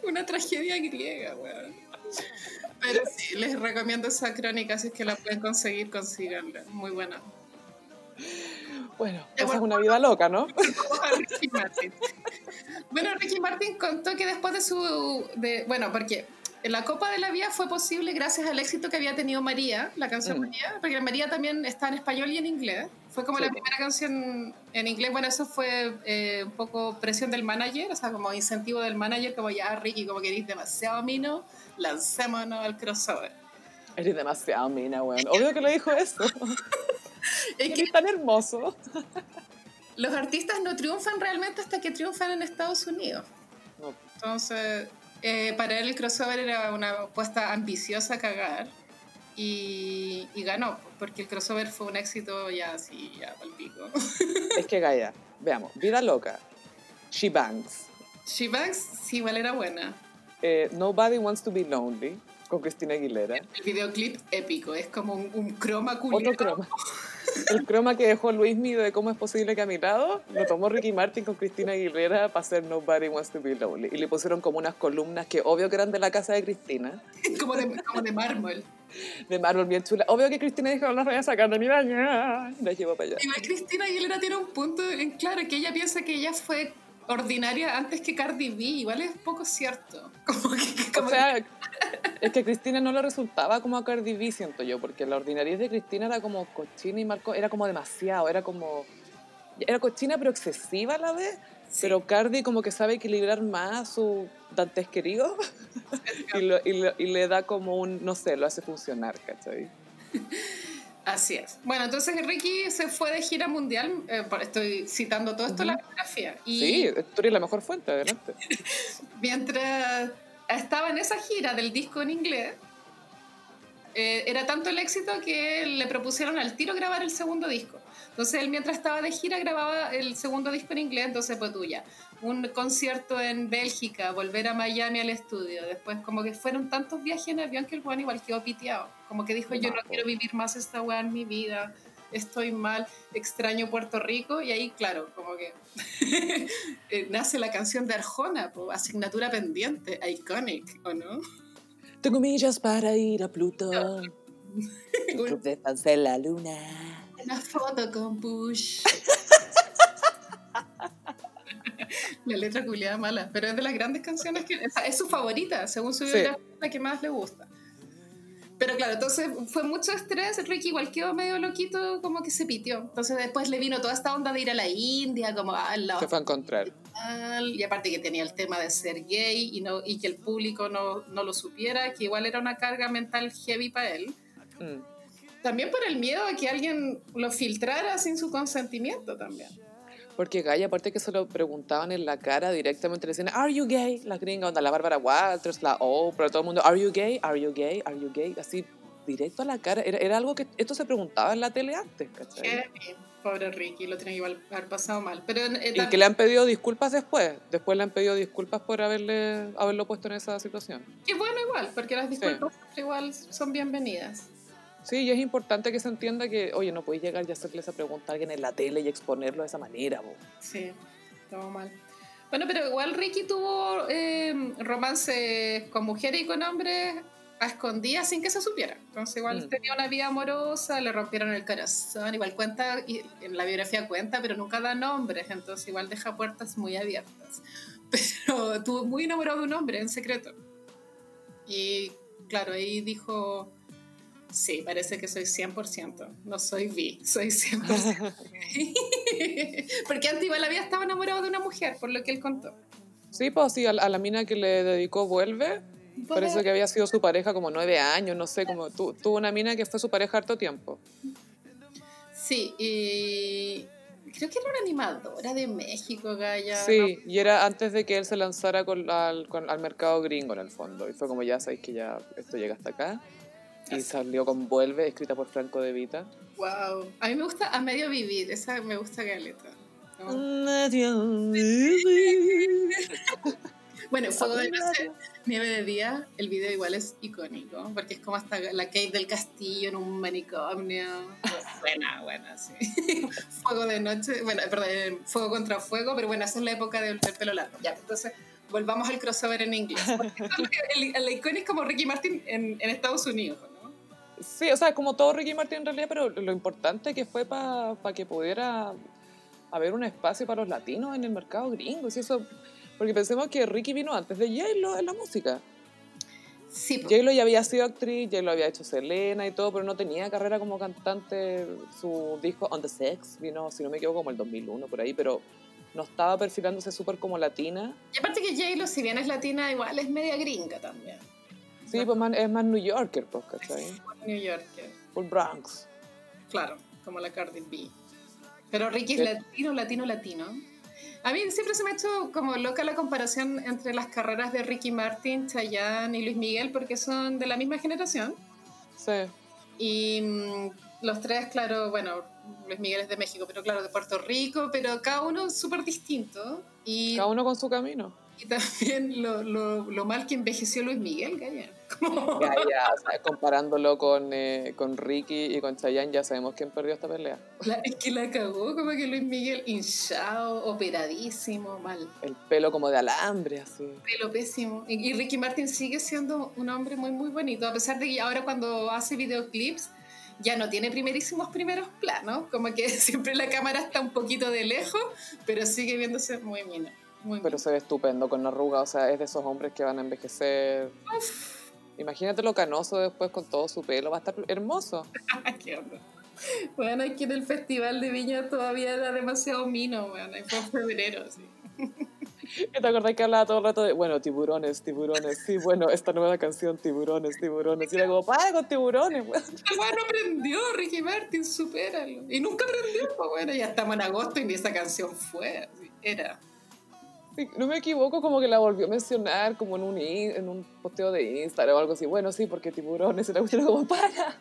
Una tragedia griega, weón. Pero sí, les recomiendo esa crónica, si es que la pueden conseguir, consíganla. Muy buena. Bueno, esa es una vida loca, ¿no? Bueno, Ricky Martin contó que después de su... De, bueno, porque la Copa de la Vía fue posible gracias al éxito que había tenido María, la canción mm. María, porque María también está en español y en inglés. Fue como la primera canción en inglés. Bueno, eso fue eh, un poco presión del manager, o sea, como incentivo del manager, como ya, Ricky, como que eres demasiado mino, lancémonos al crossover. Eres demasiado mina, weón. Obvio que le dijo eso. es que es tan hermoso. Los artistas no triunfan realmente hasta que triunfan en Estados Unidos. Entonces, eh, para él el crossover era una apuesta ambiciosa a cagar y, ganó, porque el crossover fue un éxito ya así, ya al pico. Es que Gaia, veamos, Vida Loca, She Bangs. She Bangs, sí, igual era buena. Eh, Nobody Wants to Be Lonely, con Cristina Aguilera. El videoclip épico, es como un, un croma culiado. Otro croma. El croma que dejó Luis Mido de cómo es posible que a mi lado lo tomó Ricky Martin con Cristina Aguilera para hacer Nobody Wants to Be Lonely. Y le pusieron como unas columnas que obvio que eran de la casa de Cristina. como, de, como de mármol. De mármol bien chula. Obvio que Cristina dijo, no las voy a sacar de mi baño. La llevó para allá. Y Cristina Aguilera tiene un punto en claro, que ella piensa que ella fue ordinaria antes que Cardi B, igual es poco cierto. Como que, o sea, es que a Cristina no le resultaba como a Cardi B, siento yo, porque la ordinariedad de Cristina era como cochina y Marco, era como demasiado, era como... Era cochina pero excesiva a la vez, pero Cardi como que sabe equilibrar más su dantesquerío y, y, y le da como un, no sé, lo hace funcionar, ¿cachai? Así es. Bueno, entonces Ricky se fue de gira mundial, eh, estoy citando todo esto en la biografía. Y sí, tú eres la mejor fuente, adelante. mientras estaba en esa gira del disco en inglés, eh, era tanto el éxito que le propusieron al tiro grabar el segundo disco. Entonces él mientras estaba de gira grababa el segundo disco en inglés, entonces pues tuya un concierto en Bélgica, volver a Miami al estudio. Después, como que fueron tantos viajes en avión que el Juan igual quedó piteado. Como que dijo: Yo no quiero vivir más esta weá en mi vida, estoy mal, extraño Puerto Rico. Y ahí, claro, como que eh, nace la canción de Arjona, asignatura pendiente, iconic, ¿o no? Tengo millas para ir a Plutón. Club de fans de la luna. Una foto con Bush. la letra culiada mala, pero es de las grandes canciones que es su favorita, según su biografía, la que más le gusta. Pero claro, entonces fue mucho estrés, Ricky igual quedó medio loquito, como que se pitió. Entonces después le vino toda esta onda de ir a la India, como al lado. Se fue a encontrar. Y aparte que tenía el tema de ser gay y, no, y que el público no, no lo supiera, que igual era una carga mental heavy para él. Mm. También por el miedo a que alguien lo filtrara sin su consentimiento también. Porque Gaia, aparte que se lo preguntaban en la cara directamente, le decían, ¿Are you gay? La gringa, onda, la Bárbara Walters, la O, pero todo el mundo, ¿Are you gay? ¿Are you gay? ¿Are you gay? Así, directo a la cara. Era, era algo que esto se preguntaba en la tele antes, ¿cachai? Pobre Ricky, lo tenía igual haber pasado mal. Pero, eh, y que le han pedido disculpas después. Después le han pedido disculpas por haberle, haberlo puesto en esa situación. Y bueno, igual, porque las disculpas igual son bienvenidas. Sí, y es importante que se entienda que, oye, no podéis llegar y hacerle esa pregunta a alguien en la tele y exponerlo de esa manera. Sí, todo mal. Bueno, pero igual Ricky tuvo eh, romance con mujeres y con hombres a escondidas sin que se supiera. Entonces igual mm. tenía una vida amorosa, le rompieron el corazón, igual cuenta, y en la biografía cuenta, pero nunca da nombres, entonces igual deja puertas muy abiertas. Pero estuvo muy enamorado de un hombre en secreto. Y claro, ahí dijo Sí, parece que soy 100%. No soy bi, soy 100%. Porque antes igual había estado enamorado de una mujer, por lo que él contó. Sí, pues sí, a, la mina que le dedicó Vuelve, parece que había sido su pareja como nueve años, no sé, como tuvo una mina que fue su pareja harto tiempo. Sí, y creo que era una animadora de México, Gaya. Sí, y era antes de que él se lanzara con, al, al mercado gringo en el fondo. Y fue como, ya sabéis que ya esto llega hasta acá. Y salió con Vuelve, escrita por Franco De Vita. Wow. A mí me gusta A Medio Vivir, esa me gusta Galeta. ¿no? Medio Vivir. bueno, Fuego de Noche, Nieve de Día, el video igual es icónico, porque es como hasta la Kate del Castillo en un manicomio. buena, buena, sí. Fuego de Noche, bueno, perdón, Fuego contra Fuego, pero bueno, esa es la época del, del pelo largo. Ya, entonces volvamos al crossover en inglés. el, el, icónico es como Ricky Martin en, en Estados Unidos. Sí, o sea, como todo Ricky Martin en realidad, pero lo importante que fue para que pudiera haber un espacio para los latinos en el mercado gringo. Y eso, porque pensemos que Ricky vino antes de J-Lo en la música. Sí, J-Lo ya había sido actriz, J-Lo había hecho Selena y todo, pero no tenía carrera como cantante. Su disco On the Sex vino, si no me equivoco, como el 2001, por ahí, pero no estaba perfilándose súper como latina. Y aparte que J-Lo, si bien es latina, igual es media gringa también. Sí, pues es más New Yorker, pues, ¿cachai? New Yorker. Full Bronx. Claro, como la Cardi B. Pero Ricky es latino, latino, latino. A mí siempre se me ha hecho como loca la comparación entre las carreras de Ricky Martin, Chayanne y Luis Miguel, porque son de la misma generación. Sí. Y mm, los tres, claro, bueno, Luis Miguel es de México, pero claro, de Puerto Rico, pero cada uno súper distinto. Y, cada uno con su camino. Y también lo, lo, lo mal que envejeció Luis Miguel, Gaya. Ya, o sea, comparándolo con, eh, con Ricky y con Chayanne, ya sabemos quién perdió esta pelea. es que la cagó, como que Luis Miguel hinchado, operadísimo, mal. El pelo como de alambre, así. Pelo pésimo. Y, Ricky Martin sigue siendo un hombre muy, muy bonito, a pesar de que ahora cuando hace videoclips ya no tiene primerísimos primeros planos, como que siempre la cámara está un poquito de lejos, pero sigue viéndose muy bien. Muy pero se ve estupendo con la arruga, o sea, es de esos hombres que van a envejecer. Imagínate lo canoso después con todo su pelo, va a estar hermoso. ¿Qué? Bueno, aquí en el Festival de Viña todavía era demasiado mino, bueno, fue en febrero, sí. ¿Te acordás que hablaba todo el rato de, bueno, tiburones, tiburones, sí, bueno, esta nueva canción, tiburones, tiburones, y era como, para con tiburones, bueno. bueno, aprendió, Ricky Martin, supéralo. Y nunca aprendió, pues bueno, ya estamos en agosto y ni esa canción fue, era no me equivoco, como que la volvió a mencionar como en un, en un posteo de Instagram o algo así. Bueno, sí, porque tiburones, y la cuestión como, para,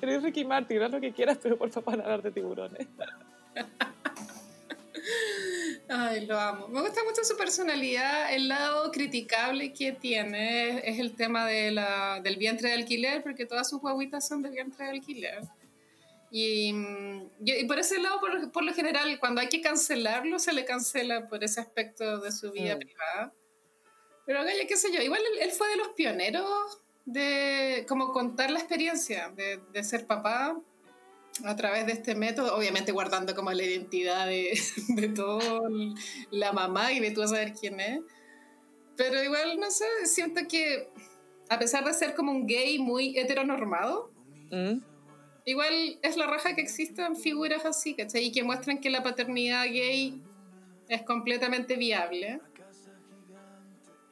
Eres Ricky Martin, haz lo que quieras, pero por favor, hablar de tiburones. Ay, lo amo. Me gusta mucho su personalidad. El lado criticable que tiene es el tema de la, del vientre de alquiler, porque todas sus guaguitas son de vientre de alquiler. Mm, y, por ese lado, por, lo general, cuando hay que cancelarlo, se le cancela por ese aspecto de su vida mm. privada. Pero Gaya, qué sé yo, igual él, fue de los pioneros de como contar la experiencia de, de, ser papá a través de este método, obviamente guardando como la identidad de, de todo la mamá y de tú saber quién es. Pero igual, no sé, siento que a pesar de ser como un gay muy heteronormado, mm. Igual es la raja que existan figuras así, ¿cachai? Y que muestran que la paternidad gay es completamente viable.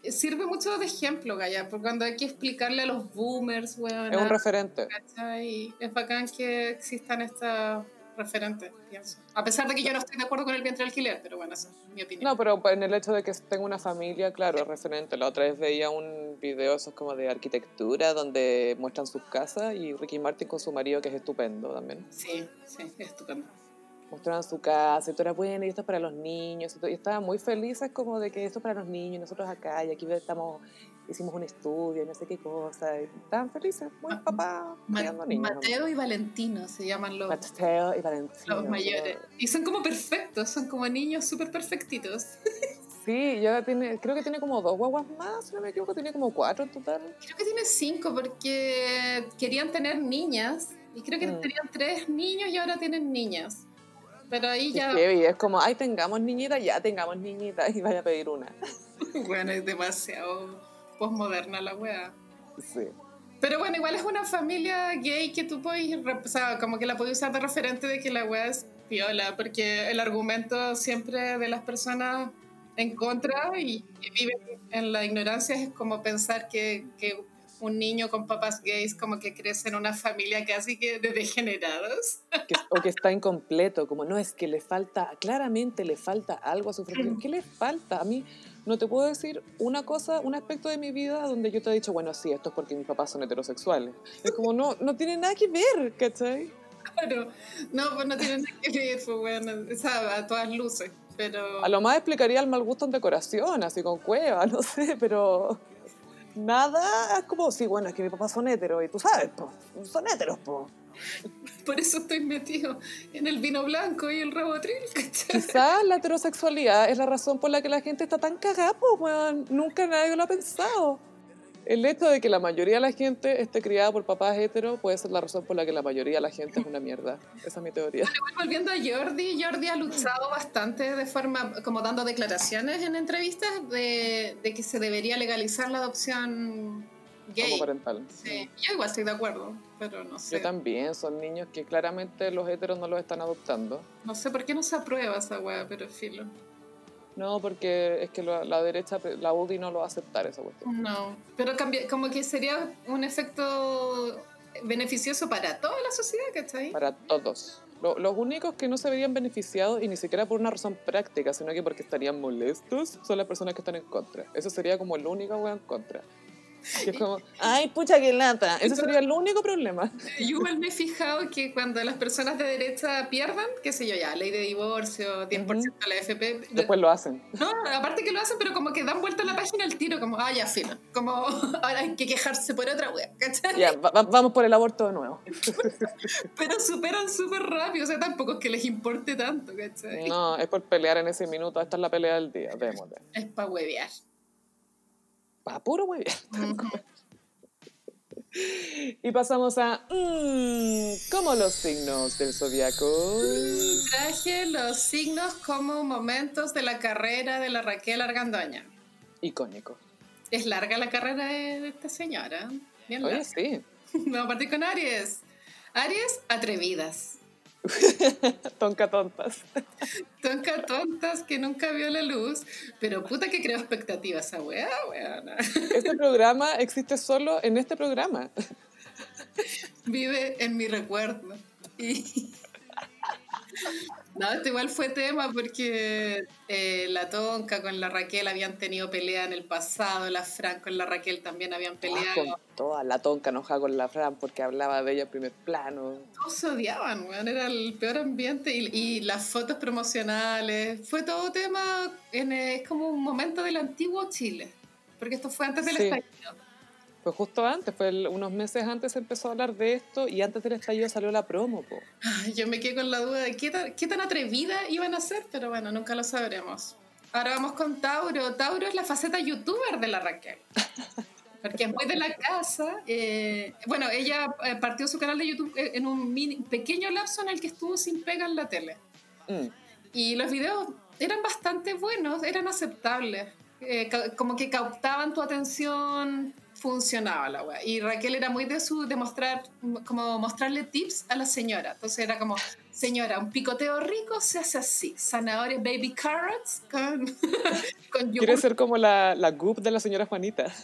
Sirve mucho de ejemplo, Gaya, porque cuando hay que explicarle a los boomers, weón. Es un referente. ¿cachai? Es bacán que existan estas referente, pienso. A pesar de que yo no estoy de acuerdo con el vientre alquiler, pero bueno, esa es mi opinión. No, pero en el hecho de que tengo una familia, claro, es referente. La otra vez veía un video, esos como de arquitectura, donde muestran sus casas y Ricky Martin con su marido, que es estupendo también. Sí, sí, es estupendo. Mostraban su casa y todo era bueno y esto es para los niños. Y, y estaban muy felices como de que esto es para los niños, nosotros acá y aquí estamos hicimos un estudio, no sé qué cosa, estaban felices, muy papá, Mateo y Valentino se llaman los, Mateo y Valentino, los mayores. Y son como perfectos, son como niños súper perfectitos. Sí, ya tiene, creo que tiene como dos guaguas más, si no me equivoco, tiene como cuatro en total. Creo que tiene cinco porque querían tener niñas y creo que mm. tenían tres niños y ahora tienen niñas. Pero ahí ya... Y es como, ay, tengamos niñitas, ya tengamos niñitas y vaya a pedir una. bueno, es demasiado postmoderna la weá. Sí. Pero bueno, igual es una familia gay que tú puedes, o sea, como que la puedes usar de referente de que la weá es piola, porque el argumento siempre de las personas en contra y que viven en la ignorancia es como pensar que, que un niño con papás gays como que crece en una familia casi que de degenerados. o que está incompleto, como no, es que le falta, claramente le falta algo a su familia. ¿Qué le falta? A mí no te puedo decir una cosa, un aspecto de mi vida donde yo te he dicho, bueno, sí, esto es porque mis papás son heterosexuales. Es como, no, no tiene nada que ver, ¿cachai? Claro, no, pues no tiene nada que ver, pues bueno, a todas luces, pero... A lo más explicaría el mal gusto en decoración, así con cueva, no sé, pero... Nada, como, sí, bueno, es que mis papás son heteros, y tú sabes, pues, son heteros, pues. Por eso estoy metido en el vino blanco y el rabotril, Quizás la heterosexualidad es la razón por la que la gente está tan cagada, pues, Nunca nadie lo ha pensado. El hecho de que la mayoría de la gente esté criada por papás heteros puede ser la razón por la que la mayoría de la gente es una mierda. Esa es mi teoría. volviendo a Jordi, Jordi ha luchado bastante de forma, como dando declaraciones en entrevistas de, de que se debería legalizar la adopción gay. parental. Sí, yo igual estoy de acuerdo, pero no sé. Yo también, son niños que claramente los heteros no los están adoptando. No sé por qué no se aprueba esa weá, pero filo. No, porque es que la, derecha, la UDI no lo va a aceptar esa cuestión. No, pero como que sería un efecto beneficioso para toda la sociedad, ¿cachai? Para todos. los únicos que no se verían beneficiados, y ni siquiera por una razón práctica, sino que porque estarían molestos, son las personas que están en contra. Eso sería como el único weón en contra. Que es como, ay, pucha, que lata. Ese sería el único problema. Yo igual me he fijado que cuando las personas de derecha pierdan, qué sé yo, ya, ley de divorcio, 10% de la FP. Después lo hacen. No, aparte que lo hacen, pero como que dan vuelta a la página al tiro, como, ah, ya, fino. Como, ahora hay que quejarse por otra wea, ¿cachai? Ya, vamos por el aborto de nuevo. pero superan súper rápido, o sea, tampoco es que les importe tanto, ¿cachai? No, es por pelear en ese minuto. Esta es la pelea del día, démosle. Es para huevear. Para puro muy bien. Y pasamos a. Mmm, como los signos del zodiaco. Traje los signos como momentos de la carrera de la Raquel Argandoña. Icónico. Es larga la carrera de esta señora. Bien Oye, sí. Vamos a partir con Aries. Aries, atrevidas. Tonca tontas. Tonca tontas que nunca vio la luz, pero puta que creo expectativas esa weá, weá. Este programa existe solo en este programa. Vive en mi recuerdo. Y no, esto igual fue tema porque eh, la Tonka con la Raquel habían tenido pelea en el pasado, la Fran con la Raquel también habían peleado. toda la Tonka enojada con la Fran porque hablaba de ella en primer plano. Todos se odiaban, era el peor ambiente y, las fotos promocionales, fue todo tema, en, es como un momento del antiguo Chile, porque esto fue antes del sí. Pues justo antes, fue unos meses antes empezó a hablar de esto y antes del estallido salió la promo. Yo me quedé con la duda de qué tan, qué tan atrevida iban a ser, pero bueno, nunca lo sabremos. Ahora vamos con Tauro. Tauro es la faceta youtuber de la Raquel. Porque es muy de la casa. Eh, bueno, ella eh, partió su canal de YouTube eh, en un mini, pequeño lapso en el que estuvo sin pega en la tele. Mm. Y los videos eran bastante buenos, eran aceptables. como que captaban tu atención, funcionaba la wea. Y Raquel era muy de su de mostrar, como mostrarle tips a la señora. Entonces era como, señora, un picoteo rico se hace así. Zanahorias, baby carrots con, con Quiere ser como la, la goop de la señora Juanita.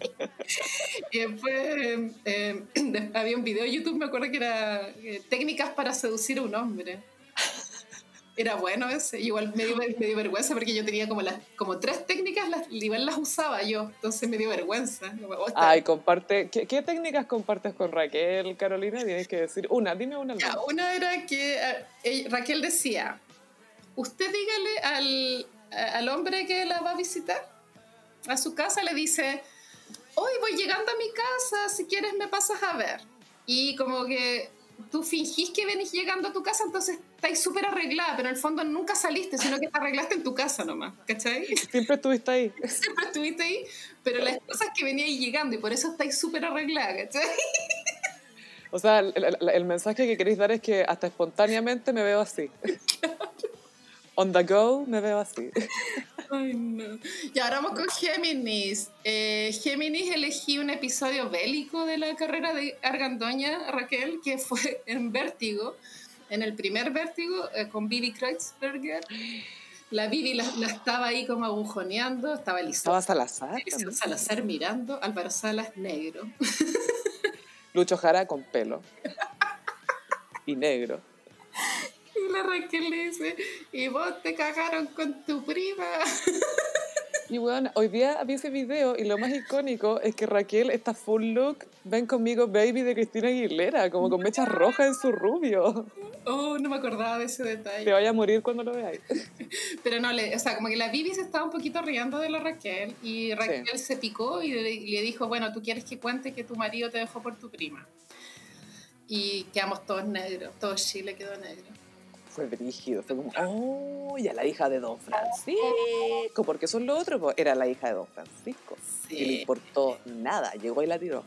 y después eh, había un video de YouTube, me acuerdo que era eh, técnicas para seducir a un hombre. Era bueno ese, igual me dio, vergüenza porque yo tenía como las como tres técnicas, las, igual las usaba yo, entonces me dio vergüenza. Ay, comparte, ¿qué, técnicas compartes con Raquel, Carolina? Tienes que decir una, dime una. una era que eh, Raquel decía, usted dígale al, al hombre que la va a visitar a su casa, le dice, hoy voy llegando a mi casa, si quieres me pasas a ver. Y como que tú fingís que venís llegando a tu casa, entonces estáis súper arreglada, pero en el fondo nunca saliste, sino que te arreglaste en tu casa nomás, ¿cachai? Siempre estuviste ahí. Siempre estuviste ahí, pero las cosas que veníais llegando y por eso estáis súper arreglada, ¿cachai? O sea, el, mensaje que queréis dar es que hasta espontáneamente me veo así. On the go me veo así. Ay, no. Y ahora vamos con Géminis. Eh, Géminis elegí un episodio bélico de la carrera de Argandoña, Raquel, que fue en Vértigo, en el primer Vértigo, eh, con Bibi Kreutzberger. La Bibi la, estaba ahí como agujoneando, estaba Elisa. Estaba Salazar. Salazar mirando, Álvaro Salas negro. Lucho Jara con pelo. y negro. Y la Raquel le dice, y vos te cagaron con tu prima. Y bueno, hoy día vi ese video y lo más icónico es que Raquel está full look, ven conmigo baby de Cristina Aguilera, como con mechas rojas en su rubio. Oh, no me acordaba de ese detalle. Te vaya a morir cuando lo veáis. Pero no, le, o sea, como que la Bibi se estaba un poquito riendo de la Raquel y Raquel se picó y le, dijo, bueno, tú quieres que cuente que tu marido te dejó por tu prima. Y quedamos todos negros, todo Chile quedó negro fue brígido, fue como, oh, ya la hija de Don Francisco, porque eso es lo otro, era la hija de Don Francisco. Y le importó nada, llegó y la tiró.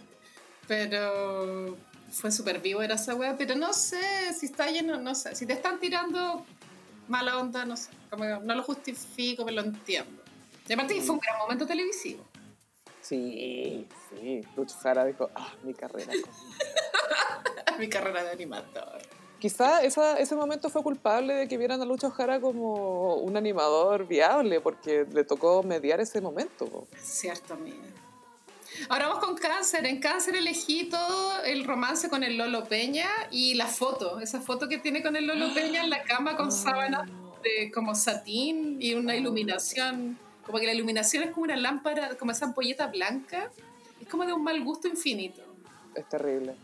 Pero fue súper vivo era esa wea, pero no sé si está lleno, no sé, si te están tirando mala onda, no sé, como no lo justifico, pero lo entiendo. Y aparte que fue un gran momento televisivo. Sí, sí, Lucho Jara dijo, ah, mi carrera. mi carrera de animador quizá ese momento fue culpable de que vieran a Lucho Jara como un animador viable, porque le tocó mediar ese momento. Cierto, mira. Ahora vamos con Cáncer. En Cáncer elegí todo el romance con el Lolo Peña y la foto, esa foto que tiene con el Lolo Peña en la cama con sábanas de como satín y una iluminación, como que la iluminación es como una lámpara, como esa ampolleta blanca, es como de un mal gusto infinito. Es terrible.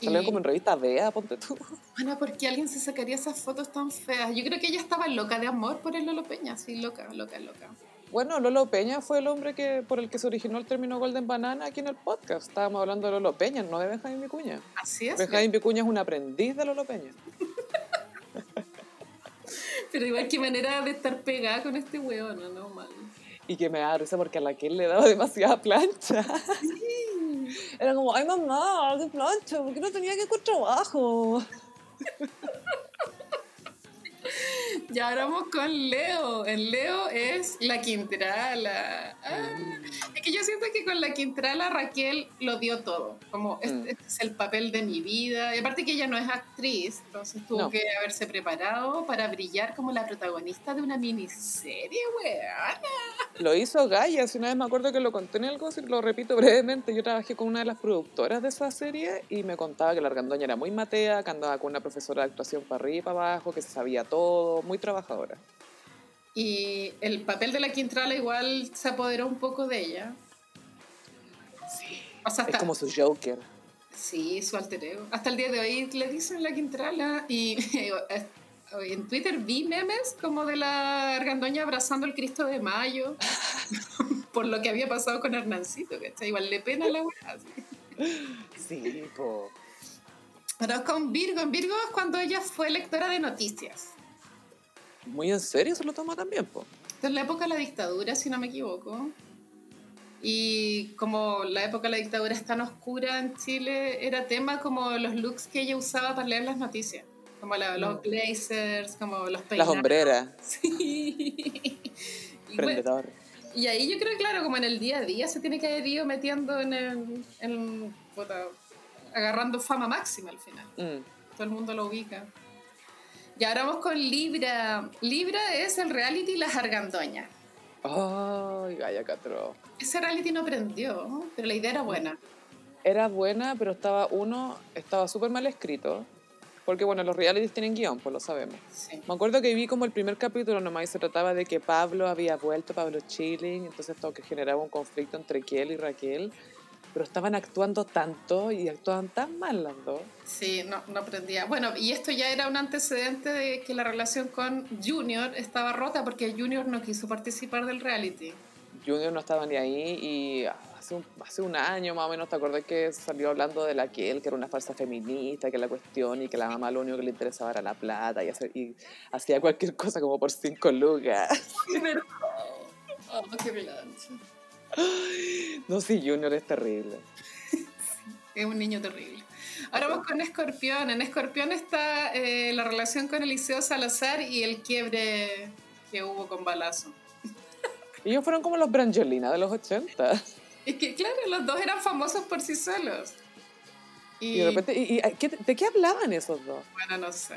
Salió como en revista Vea, ponte tú. Bueno, ¿por qué alguien se sacaría esas fotos tan feas? Yo creo que ella estaba loca de amor por el Lolo Peña, sí, loca, loca, loca. Bueno, Lolo Peña fue el hombre que por el que se originó el término Golden Banana aquí en el podcast. Estábamos hablando de Lolo Peña, no de Benjamín Vicuña. Así es. Benjamín Vicuña es un aprendiz de Lolo Peña. Pero igual qué manera de estar pegada con este hueón, no, no mal. Y que me da risa porque a la que él le daba demasiada plancha. Era como, ay mamá, qué plancha, ¿por qué no tenía que ir con trabajo? Y ahora vamos con Leo. El Leo es la Quintrala. Ah, es que yo siento que con la Quintrala Raquel lo dio todo. Como este, mm. este, es el papel de mi vida. Y aparte que ella no es actriz, entonces tuvo que haberse preparado para brillar como la protagonista de una miniserie, weona. Lo hizo Gaia, si una vez me acuerdo que lo conté en el gossip, lo repito brevemente. Yo trabajé con una de las productoras de esa serie y me contaba que la Argandoña era muy matea, que andaba con una profesora de actuación para arriba y para abajo, que se sabía todo, muy trabajadora. Y el papel de la Quintrala igual se apoderó un poco de ella. Sí. es como su Joker. Sí, su alter ego. Hasta el día de hoy le dicen la Quintrala y en Twitter vi memes como de la Argandoña abrazando el Cristo de Mayo por lo que había pasado con Hernancito, que está igual le pena la weá. Sí, po. Pero con Virgo, en Virgo es cuando ella fue lectora de noticias muy en serio se lo toma también, po. Esta es la época de la dictadura, si no me equivoco. Y como la época de la dictadura es tan oscura en Chile, era tema como los looks que ella usaba para leer las noticias. Como los mm. blazers, como los peinados. Las hombreras. Sí. Prendedor. y ahí yo creo claro, como en el día a día se tiene que haber ido metiendo en el. En, agarrando fama máxima al final. Mm. Todo el mundo lo ubica. Y ahora vamos con Libra. Libra es el reality Las Argandoñas. Ay, Gaya Catro. Ese reality no prendió, pero la idea era buena. Era buena, pero estaba uno, estaba súper mal escrito. Porque bueno, los realities tienen guion, pues lo sabemos. Me acuerdo que vi como el primer capítulo nomás y se trataba de que Pablo había vuelto, Pablo Chilling, entonces esto que generaba un conflicto entre Kiel y Raquel pero estaban actuando tanto y actuaban tan mal las dos. Sí, no, no aprendía. Bueno, y esto ya era un antecedente de que la relación con Junior estaba rota porque Junior no quiso participar del reality. Junior no estaba ni ahí y hace un, hace un año más o menos te acordé que salió hablando de la que él, que era una falsa feminista, que la cuestión y que la mamá lo único que le interesaba era la plata y, y hacía cualquier cosa como por cinco lucas. oh, qué No, sí, Junior es terrible. es un niño terrible. Ahora vamos con Escorpión. En Escorpión está eh, la relación con Eliseo Salazar y el quiebre que hubo con Balazo. Ellos fueron como los Brangelina de los 80. Es que, claro, los dos eran famosos por sí solos. Y, de repente, y, ¿de qué hablaban esos dos? Bueno, no sé.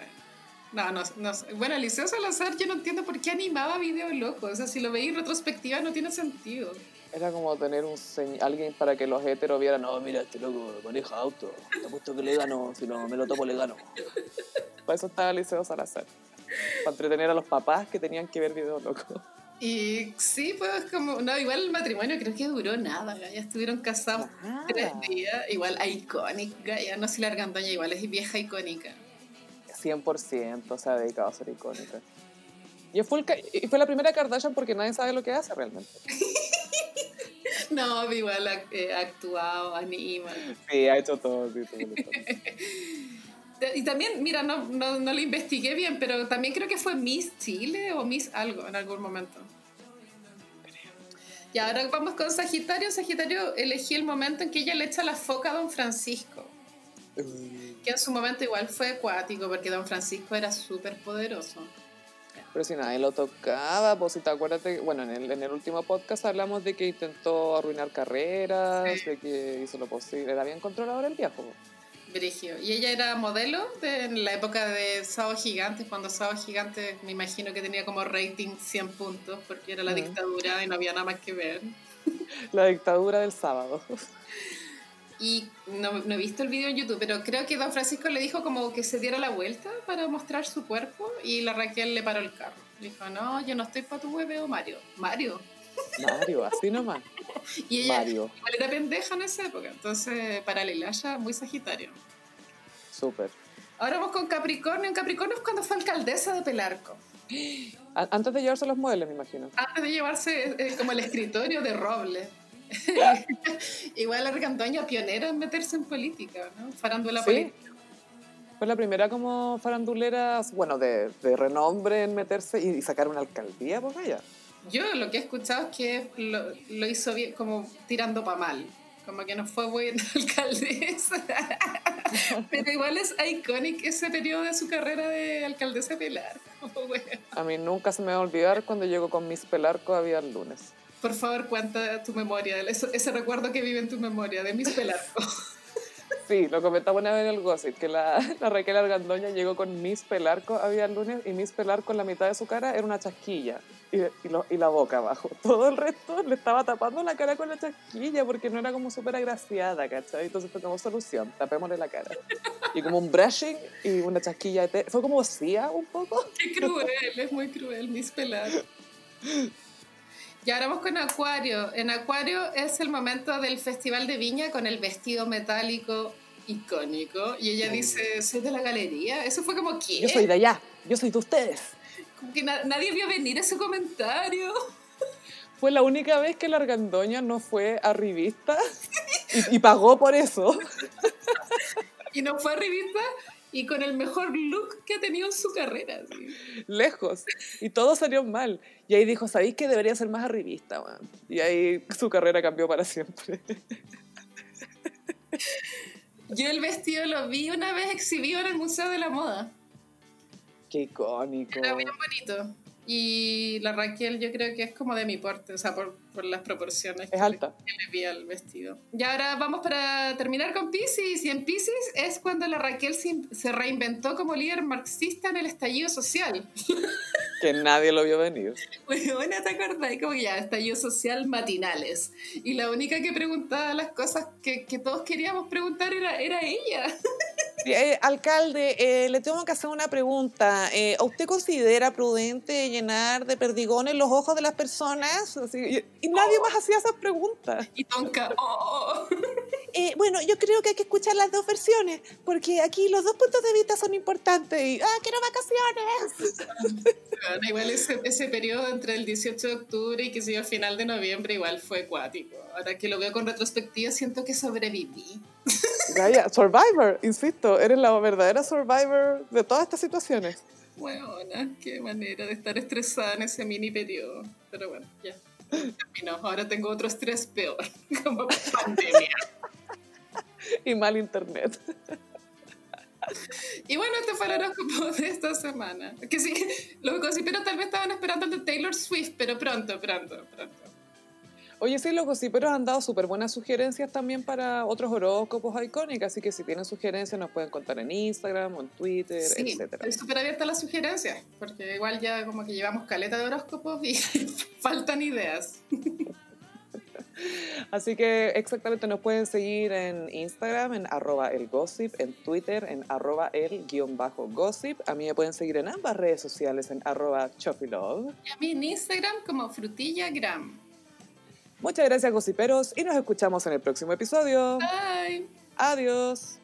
No, no, no sé. Bueno, Eliseo Salazar yo no entiendo por qué animaba videos locos. O sea, si lo veis en retrospectiva no tiene sentido. Era como tener un alguien para que los heteros vieran, no, mira, este loco maneja auto, te puesto que le gano, si no me lo tomo le gano. Para eso estaba Liceo Salazar, para entretener a los papás que tenían que ver videos locos. Y sí, pues como, no, igual el matrimonio creo que duró nada, ya estuvieron casados tres días, igual icónica, ya no sé la argandoña, igual es vieja icónica. 100% se ha dedicado a ser icónica. Y fue, y fue la primera Kardashian porque nadie sabe lo que hace realmente. No, igual ha eh, actuado, anima. Sí, ha hecho todo. y también, mira, no, no, no, lo investigué bien, pero también creo que fue Miss Chile o Miss algo en algún momento. Y ahora vamos con Sagitario. Sagitario elegí el momento en que ella le echa la foca a Don Francisco. Que en su momento igual fue acuático, porque Don Francisco era súper poderoso. Pero si nadie lo tocaba, pues si te acuerdas, bueno, en el, en el último podcast hablamos de que intentó arruinar carreras, de que hizo lo posible, era bien controlador el viejo. Brigio. Y ella era modelo de, en la época de Sábado Gigante, cuando Sábado Gigante me imagino que tenía como rating 100 puntos, porque era la dictadura y no había nada más que ver. La dictadura del sábado. Y no, no, he visto el video en YouTube, pero creo que Don Francisco le dijo como que se diera la vuelta para mostrar su cuerpo y la Raquel le paró el carro. Le dijo, no, yo no estoy para tu hueveo, Mario. Mario. Mario, así nomás. y ella Mario. era pendeja en esa época, entonces para ya muy sagitario. Súper. Ahora vamos con Capricornio. En Capricornio es cuando fue alcaldesa de Pelarco. Antes de llevarse los modelos, me imagino. Antes de llevarse eh, como el escritorio de Roble. Igual Argandoña pionera en meterse en política, ¿no? Farándula política. Fue la primera como farandulera, bueno, de, de renombre en meterse y, sacar una alcaldía, pues vaya. Yo lo que he escuchado es que lo, lo hizo bien, como tirando para mal. Como que no fue buena alcaldesa. Pero igual es icónico ese periodo de su carrera de alcaldesa Pelar. A mí nunca se me va a olvidar cuando llegó con Miss Pelarco había el lunes. Por favor, cuenta tu memoria, ese, ese recuerdo que vive en tu memoria de Miss Pelarco. Sí, lo comentaba una vez en el Gossip, que la, la Raquel Argandoña llegó con Miss Pelarco, había el lunes, y Miss Pelarco en la mitad de su cara era una chasquilla y, y, lo, y, la boca abajo. Todo el resto le estaba tapando la cara con la chasquilla porque no era como súper agraciada, ¿cachai? Entonces fue como solución, tapémosle la cara. Y como un brushing y una chasquilla. Fue como Cia un poco. Qué cruel, es muy cruel, Miss Pelarco. Y ahora vamos con Acuario. En Acuario es el momento del Festival de Viña con el vestido metálico icónico. Y ella dice, soy de la galería. Eso fue como, ¿quién? Yo soy de allá, yo soy de ustedes. Como que nadie vio venir ese comentario. Fue la única vez que la Argandoña no fue a revista y, pagó por eso. y no fue a revista y con el mejor look que ha tenido en su carrera. Lejos. Y todo salió mal. Y ahí dijo, ¿sabéis que debería ser más arribista? Man? Y ahí su carrera cambió para siempre. Yo el vestido lo vi una vez exhibido en el Museo de la Moda. Qué icónico. Era bien bonito. Y la Raquel yo creo que es como de mi porte, o sea, por, por las proporciones es alta. que le vi al vestido. Y ahora vamos para terminar con Pisces. Y en Pisces es cuando la Raquel se, reinventó como líder marxista en el estallido social. Que nadie lo vio venir. Bueno, ¿te acordás? Como ya, estallido social matinales. Y la única que preguntaba las cosas que, que todos queríamos preguntar era, era ella. Eh, alcalde, eh, le tengo que hacer una pregunta. Eh, ¿Usted considera prudente llenar de perdigones los ojos de las personas? y, nadie oh. más hacía esas preguntas. Y Tonka, oh. bueno, yo creo que hay que escuchar las dos versiones, porque aquí los dos puntos de vista son importantes. Y, ¡ah, quiero vacaciones! igual ese, ese periodo entre el 18 de octubre y que se al final de noviembre igual fue acuático. Ahora que lo veo con retrospectiva, siento que sobreviví. Gaia, Survivor, insisto, eres la verdadera Survivor de todas estas situaciones. Bueno, qué manera de estar estresada en ese mini periodo. Pero bueno, ya. Terminó. Ahora tengo otro estrés peor, como pandemia. y mal internet. Y bueno, este fue el horóscopo de esta semana. Que sí, los gossiperos tal vez estaban esperando el de Taylor Swift, pero pronto, pronto, pronto. Oye, sí, los gossiperos han dado súper buenas sugerencias también para otros horóscopos icónicos, así que si tienen sugerencias nos pueden contar en Instagram o en Twitter, sí, etc. Estoy súper abierta a las sugerencias, porque igual ya como que llevamos caleta de horóscopos y faltan ideas. Así que exactamente nos pueden seguir en Instagram, en arroba el gossip, en Twitter, en arroba el guion bajo gossip. A mí me pueden seguir en ambas redes sociales, en arroba choppylove. Y a mí en Instagram como frutillagram. Muchas gracias, gossiperos, y nos escuchamos en el próximo episodio. Bye. Adiós.